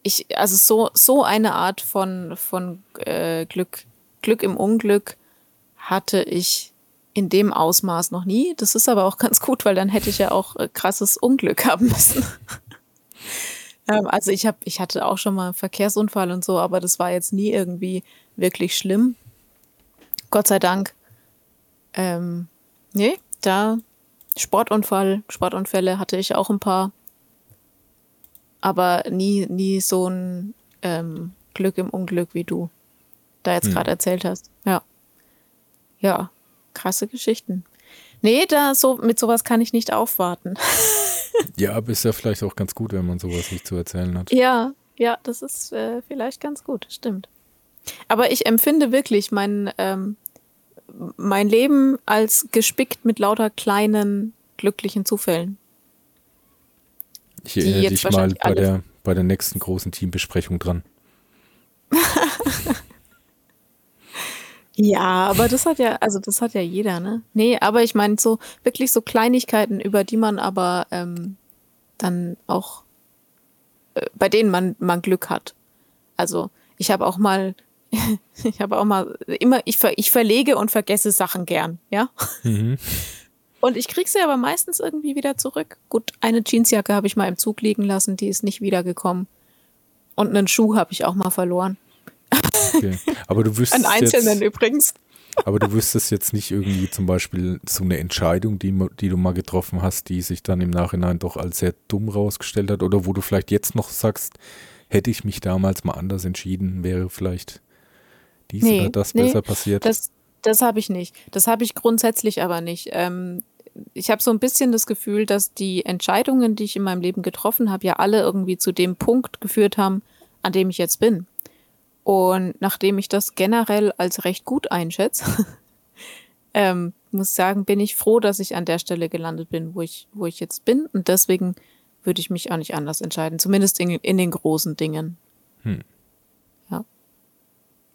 ich, also so, so eine Art von, von äh, Glück, Glück im Unglück hatte ich in dem Ausmaß noch nie. Das ist aber auch ganz gut, weil dann hätte ich ja auch äh, krasses Unglück haben müssen. Ähm, also ich habe, ich hatte auch schon mal einen Verkehrsunfall und so, aber das war jetzt nie irgendwie wirklich schlimm. Gott sei Dank. Ähm, nee, da Sportunfall, Sportunfälle hatte ich auch ein paar aber nie, nie so ein ähm, Glück im Unglück, wie du da jetzt Hm. gerade erzählt hast. Ja. Ja, krasse Geschichten. Nee, da so, mit sowas kann ich nicht aufwarten. Ja, aber ist ja vielleicht auch ganz gut, wenn man sowas nicht zu erzählen hat. Ja, ja, das ist äh, vielleicht ganz gut, stimmt. Aber ich empfinde wirklich mein, ähm, mein Leben als gespickt mit lauter kleinen, glücklichen Zufällen. Ich erinnere dich mal bei der, bei der nächsten großen Teambesprechung dran. Ja, aber das hat ja, also das hat ja jeder, ne? Nee, aber ich meine so wirklich so Kleinigkeiten, über die man aber ähm, dann auch, äh, bei denen man, man Glück hat. Also ich habe auch mal, ich habe auch mal immer, ich, ver, ich verlege und vergesse Sachen gern, ja? Mhm. Und ich krieg sie aber meistens irgendwie wieder zurück. Gut, eine Jeansjacke habe ich mal im Zug liegen lassen, die ist nicht wiedergekommen. Und einen Schuh habe ich auch mal verloren. Okay. Aber du wüsstest Einen einzelnen jetzt, übrigens. aber du wüsstest jetzt nicht irgendwie zum Beispiel so eine Entscheidung, die, die du mal getroffen hast, die sich dann im Nachhinein doch als sehr dumm rausgestellt hat oder wo du vielleicht jetzt noch sagst, hätte ich mich damals mal anders entschieden, wäre vielleicht dies Nee, oder das nee, besser passiert. Das, das habe ich nicht. Das habe ich grundsätzlich aber nicht. Ähm, ich habe so ein bisschen das Gefühl, dass die Entscheidungen, die ich in meinem Leben getroffen habe, ja alle irgendwie zu dem Punkt geführt haben, an dem ich jetzt bin. Und nachdem ich das generell als recht gut einschätze, ähm, muss sagen, bin ich froh, dass ich an der Stelle gelandet bin, wo ich, wo ich jetzt bin. Und deswegen würde ich mich auch nicht anders entscheiden, zumindest in, in den großen Dingen.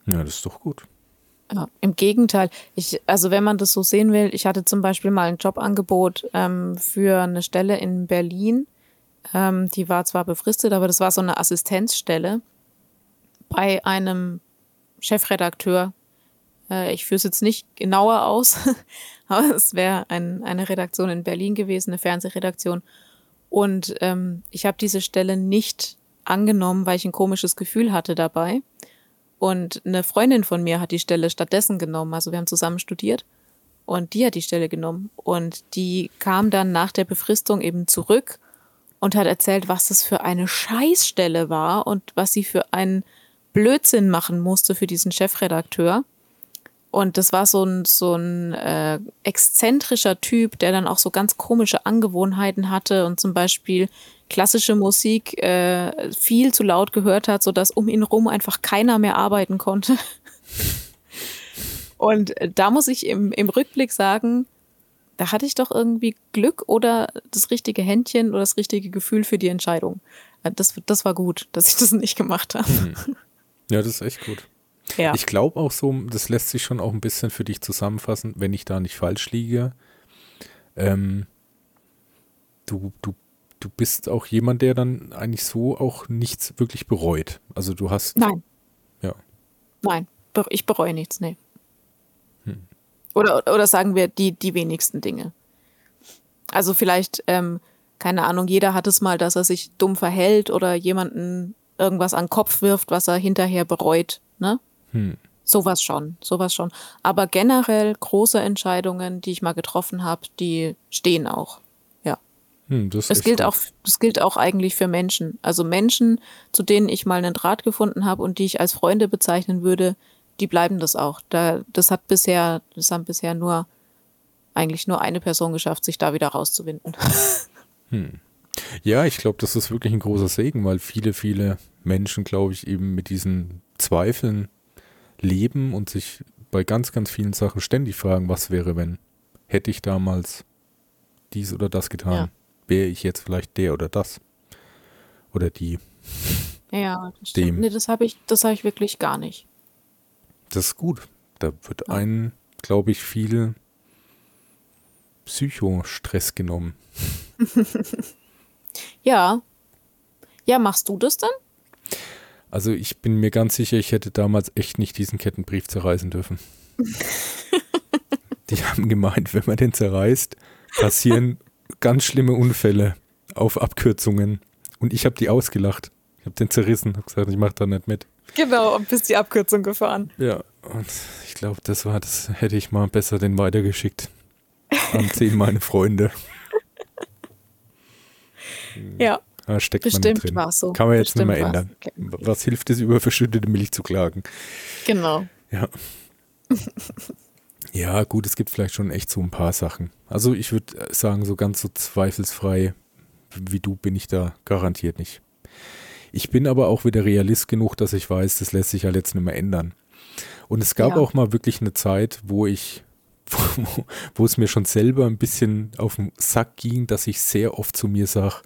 ja, das ist doch gut. Ja, im Gegenteil. Ich, also wenn man das so sehen will, ich hatte zum Beispiel mal ein Jobangebot ähm, für eine Stelle in Berlin. Ähm, die war zwar befristet, aber das war so eine Assistenzstelle bei einem Chefredakteur. Äh, ich führe es jetzt nicht genauer aus, aber es wäre ein, eine Redaktion in Berlin gewesen, eine Fernsehredaktion. Und ähm, ich habe diese Stelle nicht angenommen, weil ich ein komisches Gefühl hatte dabei. Und eine Freundin von mir hat die Stelle stattdessen genommen. Also wir haben zusammen studiert und die hat die Stelle genommen. Und die kam dann nach der Befristung eben zurück und hat erzählt, was das für eine Scheißstelle war und was sie für einen Blödsinn machen musste für diesen Chefredakteur. Und das war so ein, so ein äh, exzentrischer Typ, der dann auch so ganz komische Angewohnheiten hatte und zum Beispiel klassische Musik äh, viel zu laut gehört hat, sodass um ihn rum einfach keiner mehr arbeiten konnte. Und da muss ich im, im Rückblick sagen, da hatte ich doch irgendwie Glück oder das richtige Händchen oder das richtige Gefühl für die Entscheidung. Äh, Das, das war gut, dass ich das nicht gemacht habe. Ja, das ist echt gut. Ja. Ich glaube auch so, das lässt sich schon auch ein bisschen für dich zusammenfassen, wenn ich da nicht falsch liege. Ähm, du, du, du bist auch jemand, der dann eigentlich so auch nichts wirklich bereut. Also du hast, Nein. ja, Nein, ich bereue nichts, nee. Oder, oder sagen wir die, die wenigsten Dinge. Also vielleicht, ähm, keine Ahnung, jeder hat es mal, dass er sich dumm verhält oder jemanden irgendwas an den Kopf wirft, was er hinterher bereut, ne? Hm. Sowas schon, sowas schon. Aber generell große Entscheidungen, die ich mal getroffen habe, die stehen auch. Ja. Hm, das, das gilt auch, das gilt auch eigentlich für Menschen. Also Menschen, zu denen ich mal einen Draht gefunden habe und die ich als Freunde bezeichnen würde, die bleiben das auch. Da, das hat bisher, das haben bisher nur eigentlich nur eine Person geschafft, sich da wieder rauszuwinden. Hm. Ja, ich glaube, das ist wirklich ein großer Segen, weil viele, viele Menschen, glaube ich, eben mit diesen Zweifeln leben und sich bei ganz, ganz vielen Sachen ständig fragen, was wäre, wenn hätte ich damals dies oder das getan, ja. wäre ich jetzt vielleicht der oder das oder die. Ja, das stimmt. Nee, das habe ich, das habe ich wirklich gar nicht. Das ist gut. Da wird ja. ein, glaube ich, viel Psychostress genommen. ja. Ja, machst du das dann? Also ich bin mir ganz sicher, ich hätte damals echt nicht diesen Kettenbrief zerreißen dürfen. Die haben gemeint, wenn man den zerreißt, passieren ganz schlimme Unfälle auf Abkürzungen. Und ich habe die ausgelacht. Ich habe den zerrissen, habe gesagt, ich mache da nicht mit. Genau, und bist die Abkürzung gefahren. Ja, und ich glaube, das war, das hätte ich mal besser den weitergeschickt. An zehn meine Freunde. Ja. Da steckt Bestimmt man drin. War so. Kann man jetzt Bestimmt nicht mehr ändern. Was hilft es, über verschüttete Milch zu klagen? Genau. Ja. ja, gut, es gibt vielleicht schon echt so ein paar Sachen. Also ich würde sagen, so ganz so zweifelsfrei wie du bin ich da garantiert nicht. Ich bin aber auch wieder Realist genug, dass ich weiß, das lässt sich ja jetzt nicht mehr ändern. Und es gab ja. auch mal wirklich eine Zeit, wo ich, wo, wo, es mir schon selber ein bisschen auf den Sack ging, dass ich sehr oft zu mir sage,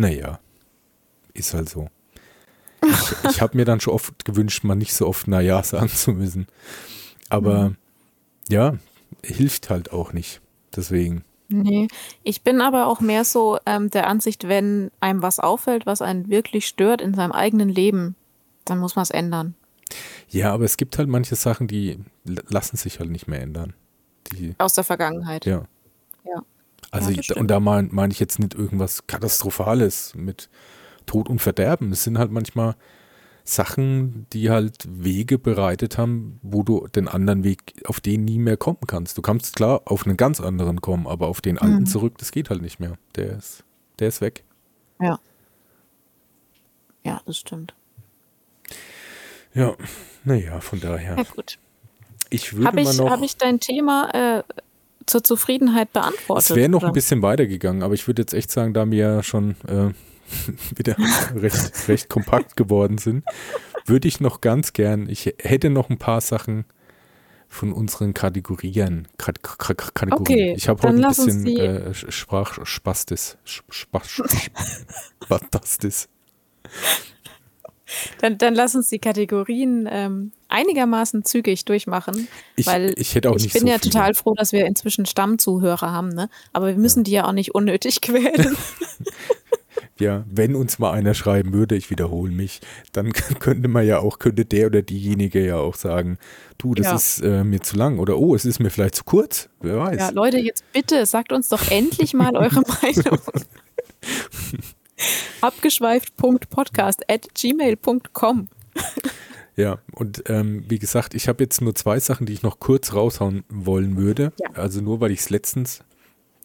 naja, ist halt so. Ich, ich habe mir dann schon oft gewünscht, mal nicht so oft naja sagen zu müssen. Aber mhm. ja, hilft halt auch nicht. Deswegen. Nee, ich bin aber auch mehr so ähm, der Ansicht, wenn einem was auffällt, was einen wirklich stört in seinem eigenen Leben, dann muss man es ändern. Ja, aber es gibt halt manche Sachen, die lassen sich halt nicht mehr ändern. Die, Aus der Vergangenheit. Ja. Ja. Also, ja, und da meine mein ich jetzt nicht irgendwas Katastrophales mit Tod und Verderben. Es sind halt manchmal Sachen, die halt Wege bereitet haben, wo du den anderen Weg, auf den nie mehr kommen kannst. Du kannst klar auf einen ganz anderen kommen, aber auf den alten mhm. zurück, das geht halt nicht mehr. Der ist, der ist weg. Ja. Ja, das stimmt. Ja, naja, von daher. Ja, gut. Ich würde Habe ich, noch, hab ich dein Thema äh, zur Zufriedenheit beantwortet? Es wäre noch oder? ein bisschen weitergegangen, aber ich würde jetzt echt sagen, da wir ja schon äh, wieder recht, recht kompakt geworden sind, würde ich noch ganz gern, ich hätte noch ein paar Sachen von unseren Kategorien. Kategorien. Okay, ich habe heute ein bisschen äh, Sprachspastis. Spastis. Dann, dann lass uns die Kategorien ähm, einigermaßen zügig durchmachen. Ich, weil ich, hätte auch ich nicht bin so ja viele. total froh, dass wir inzwischen Stammzuhörer haben, ne? Aber wir müssen ja. die ja auch nicht unnötig quälen. ja, wenn uns mal einer schreiben würde, ich wiederhole mich, dann könnte man ja auch, könnte der oder diejenige ja auch sagen, du, das ja. ist äh, mir zu lang oder oh, es ist mir vielleicht zu kurz, wer weiß. Ja, Leute, jetzt bitte, sagt uns doch endlich mal eure Meinung. Abgeschweift.podcast at gmail.com ja, und ähm, wie gesagt, ich habe jetzt nur zwei Sachen, die ich noch kurz raushauen wollen würde. Ja. Also nur, weil ich es letztens,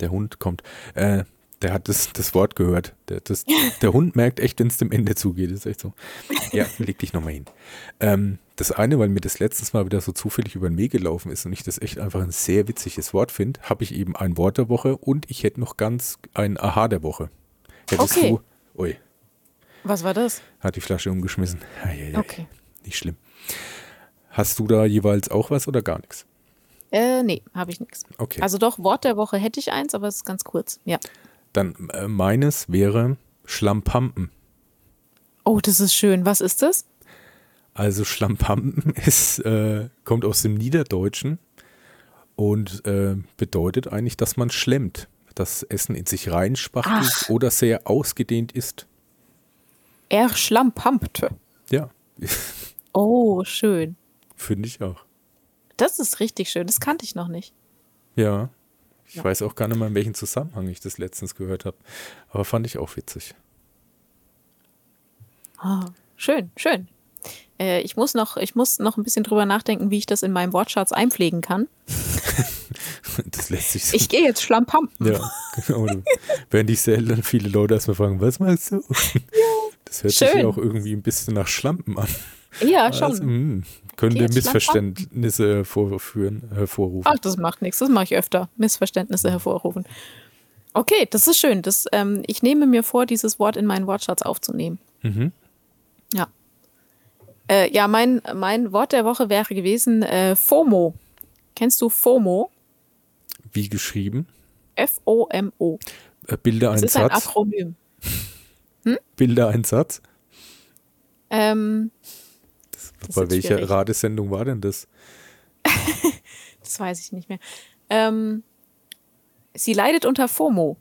der Hund kommt, äh, der hat das, das Wort gehört. Der, das, der Hund merkt echt, wenn es dem Ende zugeht. Das ist echt so. Ja, leg dich nochmal hin. Ähm, das eine, weil mir das letztes Mal wieder so zufällig über den Weg gelaufen ist und ich das echt einfach ein sehr witziges Wort finde, habe ich eben ein Wort der Woche und ich hätte noch ganz ein Aha der Woche. Hättest okay. du. Ui. Was war das? Hat die Flasche umgeschmissen. Okay. Nicht schlimm. Hast du da jeweils auch was oder gar nichts? Äh, nee, habe ich nichts. Okay. Also doch, Wort der Woche hätte ich eins, aber es ist ganz kurz. Ja. Dann äh, meines wäre Schlampampen. Oh, das ist schön. Was ist das? Also Schlampampen ist, äh, kommt aus dem Niederdeutschen und äh, bedeutet eigentlich, dass man schlemmt, das Essen in sich reinspachtelt Ach. oder sehr ausgedehnt ist. Er schlampampte. Ja. oh, schön. Finde ich auch. Das ist richtig schön. Das kannte ich noch nicht. Ja. Ich ja. weiß auch gar nicht mal, in welchem Zusammenhang ich das letztens gehört habe. Aber fand ich auch witzig. Ah, schön, schön. Äh, ich, muss noch, ich muss noch ein bisschen drüber nachdenken, wie ich das in meinem Wortschatz einpflegen kann. Das lässt sich Ich gehe jetzt Schlammpampen. Ja, genau. Während ich selten viele Leute erstmal fragen, was machst du? Das hört sich Schön. ja auch irgendwie ein bisschen nach Schlampen an. Ja, schon. Also, hm, könnte Geht Missverständnisse hervorführen, hervorrufen. Ach, das macht nichts. Das mache ich öfter. Missverständnisse hervorrufen. Okay, das ist schön. Das, ähm, ich nehme mir vor, dieses Wort in meinen Wortschatz aufzunehmen. Mhm. Ja. Äh, ja, mein, mein Wort der Woche wäre gewesen äh, FOMO. Kennst du FOMO? Wie geschrieben? F-O-M-O. Äh, Bilder Das ein ist ein Satz. Akronym. Bilder ein Satz. Ähm, ist Bei jetzt welcher schwierig. Radesendung war denn das? das weiß ich nicht mehr. Ähm, sie leidet unter FOMO.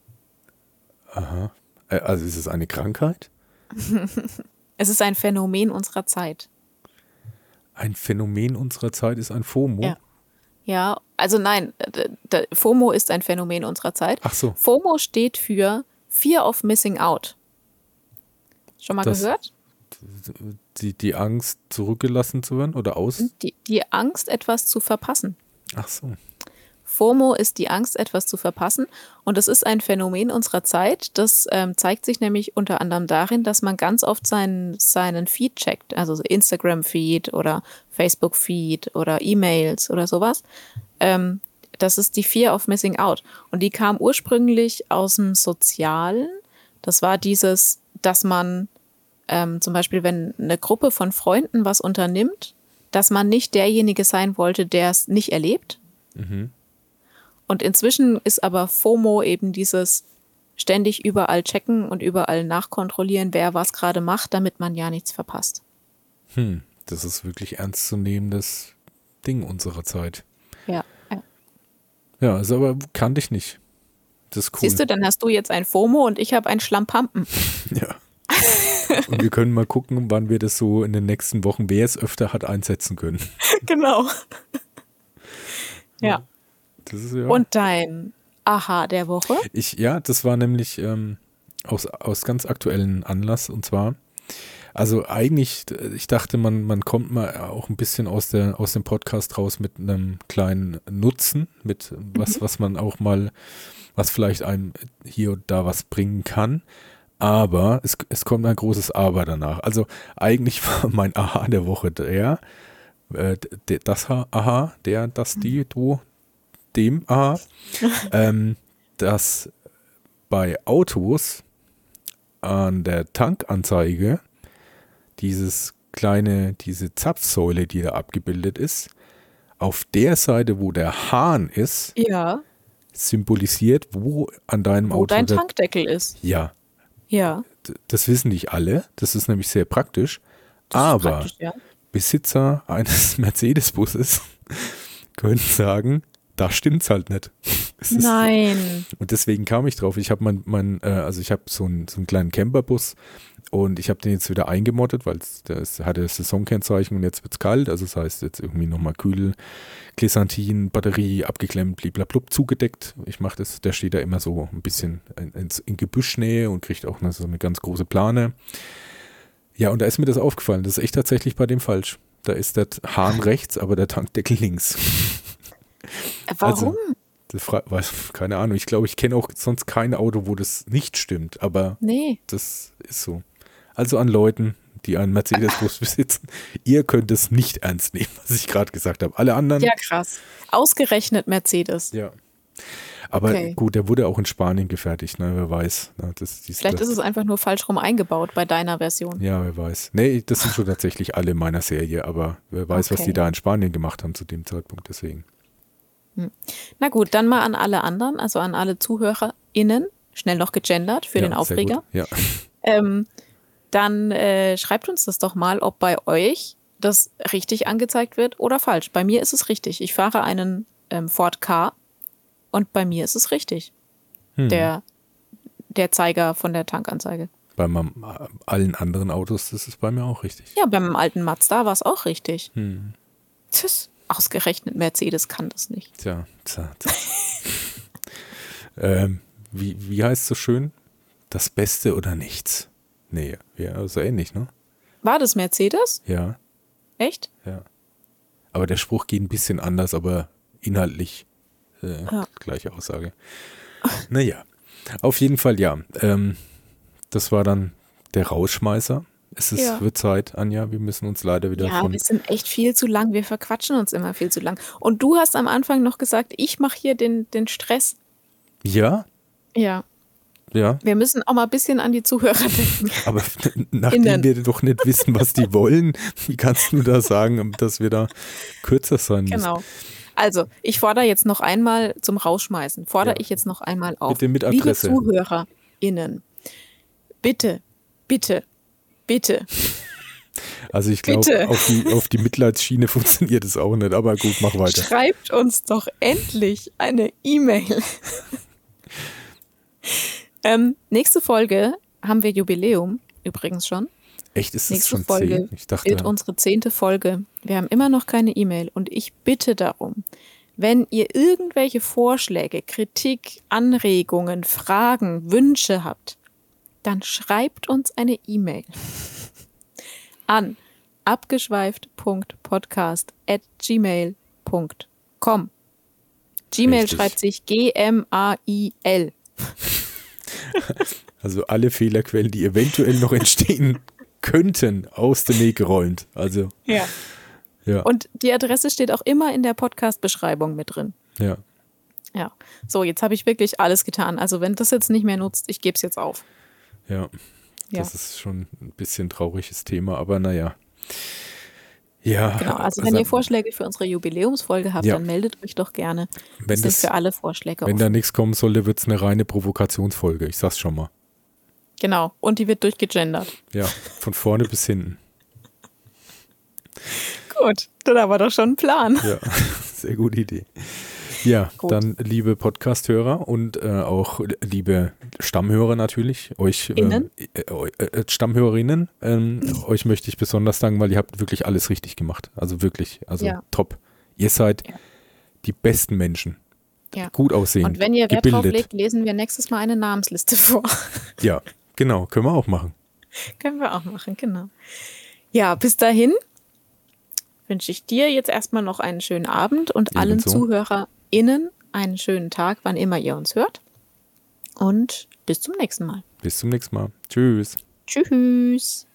Aha. Also ist es eine Krankheit? Es ist ein Phänomen unserer Zeit. Ein Phänomen unserer Zeit ist ein FOMO. Ja. Ja, also nein, FOMO ist ein Phänomen unserer Zeit. Ach so. FOMO steht für Fear of Missing Out. Schon mal Das- gehört? Die, die Angst, zurückgelassen zu werden oder aus? Die, die Angst, etwas zu verpassen. Ach so. FOMO ist die Angst, etwas zu verpassen. Und es ist ein Phänomen unserer Zeit. Das ähm, zeigt sich nämlich unter anderem darin, dass man ganz oft seinen, seinen Feed checkt, also Instagram-Feed oder Facebook-Feed oder E-Mails oder sowas. Ähm, das ist die Fear of Missing Out. Und die kam ursprünglich aus dem Sozialen. Das war dieses, dass man ähm, zum Beispiel, wenn eine Gruppe von Freunden was unternimmt, dass man nicht derjenige sein wollte, der es nicht erlebt. Und inzwischen ist aber FOMO eben dieses ständig überall checken und überall nachkontrollieren, wer was gerade macht, damit man ja nichts verpasst. Hm, das ist wirklich ernstzunehmendes Ding unserer Zeit. Ja. ja. Ja, ist aber kannte ich nicht. Das ist cool. Siehst du, dann hast du jetzt ein FOMO und ich habe ein Schlammpampen. Ja. Und wir können mal gucken, wann wir das so in den nächsten Wochen, wer es öfter hat, einsetzen können. genau. ja. Das ist ja. Und dein Aha der Woche? Ich, ja, das war nämlich ähm, aus, aus ganz aktuellen Anlass und zwar, also eigentlich, ich dachte, man, man kommt mal auch ein bisschen aus, der, aus dem Podcast raus mit einem kleinen Nutzen, mit was, was man auch mal, was vielleicht einem hier und da was bringen kann. Aber es, es kommt ein großes Aber danach. Also eigentlich war mein Aha der Woche der, äh, das Ha- Aha, der, das, die, du, dem Aha, ähm, dass bei Autos an der Tankanzeige dieses kleine, diese Zapfsäule, die da abgebildet ist, auf der Seite, wo der Hahn ist, Ja. symbolisiert, wo an deinem Wo Auto dein der, Tankdeckel ist. Ja, Ja. das wissen nicht alle. Das ist nämlich sehr praktisch. Das aber praktisch, ja. Besitzer eines Mercedes-Busses können sagen, da stimmt's halt nicht. Es Nein. Und deswegen kam ich drauf. Ich habe mein, mein äh, also ich habe so einen, so einen kleinen Camperbus und ich habe den jetzt wieder eingemottet, weil es das hatte Saisonkennzeichen und jetzt wird's kalt. Also das heißt jetzt irgendwie nochmal Kühl, Glysantin, Batterie abgeklemmt, bliblablub, zugedeckt. Ich mache das, der steht da immer so ein bisschen in, ins- in Gebüschnähe und kriegt auch eine, so eine ganz große Plane. Ja, und da ist mir das aufgefallen. Das ist echt tatsächlich bei dem falsch. Da ist der Hahn rechts, aber der Tankdeckel links. Also, Warum? Das fra- weiß, keine Ahnung. Ich glaube, ich kenne auch sonst kein Auto, wo das nicht stimmt, aber nee. das ist so. Also an Leuten, die einen Mercedes-Bus besitzen, ihr könnt es nicht ernst nehmen, was ich gerade gesagt habe. Alle anderen, Ja, krass. Ausgerechnet Mercedes. ja. Aber Okay. gut, der wurde auch in Spanien gefertigt, ne? wer weiß. Ne? Das, dies, Vielleicht das, ist es einfach nur falsch rum eingebaut bei deiner Version. Ja, wer weiß. Nee, das sind schon tatsächlich alle in meiner Serie, aber wer weiß, was Okay. die da in Spanien gemacht haben zu dem Zeitpunkt, deswegen. Na gut, dann mal an alle anderen, also an alle ZuhörerInnen, schnell noch gegendert für ja, den Aufreger. Ja. Ähm, dann äh, schreibt uns das doch mal, ob bei euch das richtig angezeigt wird oder falsch. Bei mir ist es richtig. Ich fahre einen ähm, Ford K und bei mir ist es richtig. Hm. Der, der Zeiger von der Tankanzeige. Bei meinem, allen anderen Autos, das ist bei mir auch richtig. Ja, beim alten Mazda war es auch richtig. Hm. Tschüss. Ausgerechnet Mercedes kann das nicht. Tja, tja, tja. ähm, wie, wie heißt es so schön? Das Beste oder nichts? Nee, ja, so ähnlich, ne? War das Mercedes? Ja, Echt? ja. Aber der Spruch geht ein bisschen anders, aber inhaltlich äh, Ja. gleiche Aussage. Naja, auf jeden Fall ja. Ähm, das war dann der Rausschmeißer. Es ist, Ja. wird Zeit, Anja. Wir müssen uns leider wieder Ja, wir sind echt viel zu lang. Wir verquatschen uns immer viel zu lang. Und du hast am Anfang noch gesagt, ich mache hier den, den Stress. Ja, Ja, ja. wir müssen auch mal ein bisschen an die Zuhörer denken. Aber nachdem Innen. wir doch nicht wissen, was die wollen, wie kannst du da sagen, dass wir da kürzer sein müssen? Genau. Also, ich fordere jetzt noch einmal zum Rausschmeißen, fordere Ja. ich jetzt noch einmal auf. Bitte mit Liebe Adresse. ZuhörerInnen, bitte, bitte, bitte, Also ich glaube, auf die, auf die Mitleidsschiene funktioniert es auch nicht, aber gut, mach weiter. schreibt uns doch endlich eine E-Mail. ähm, nächste Folge haben wir Jubiläum, übrigens schon. Echt, ist Nächste schon Folge zehn? Ich dachte, wird unsere zehnte Folge. Wir haben immer noch keine E-Mail und ich bitte darum, wenn ihr irgendwelche Vorschläge, Kritik, Anregungen, Fragen, Wünsche habt, dann schreibt uns eine E-Mail an abgeschweift.podcast@gmail.com. Gmail Richtig. schreibt sich G-M-A-I-L. also alle Fehlerquellen, die eventuell noch entstehen könnten, aus dem Weg geräumt. Also, Ja. ja, Und die Adresse steht auch immer in der Podcast-Beschreibung mit drin. ja, Ja. So, jetzt habe ich wirklich alles getan. Also, wenn das jetzt nicht mehr nutzt, ich gebe es jetzt auf. Ja. Ja. Das ist schon ein bisschen trauriges Thema, aber naja. Ja, Genau. Also, wenn ihr Vorschläge für unsere Jubiläumsfolge habt, Ja. dann meldet euch doch gerne. wenn, sind das, für alle Vorschläge wenn offen. da nichts kommen sollte, wird es eine reine Provokationsfolge. Ich sag's schon mal. Genau. Und die wird durchgegendert. Ja, von vorne bis hinten. Gut, dann haben wir doch schon einen Plan. Ja, sehr gute Idee. Ja, Gut. dann liebe Podcast-Hörer und äh, auch liebe Stammhörer natürlich, euch Innen? ähm, äh, äh, Stammhörerinnen, ähm, euch möchte ich besonders danken, weil ihr habt wirklich alles richtig gemacht. Also wirklich, also Ja. top. Ihr seid Ja. die besten Menschen. Ja. Gut aussehen, Und wenn ihr Wert drauf gebildet. legt, lesen wir nächstes Mal eine Namensliste vor. Ja, genau, können wir auch machen. Können wir auch machen, genau. Ja, bis dahin wünsche ich dir jetzt erstmal noch einen schönen Abend und allen Ebenso. ZuhörerInnen einen schönen Tag, wann immer ihr uns hört. Und bis zum nächsten Mal. Bis zum nächsten Mal. Tschüss. Tschüss.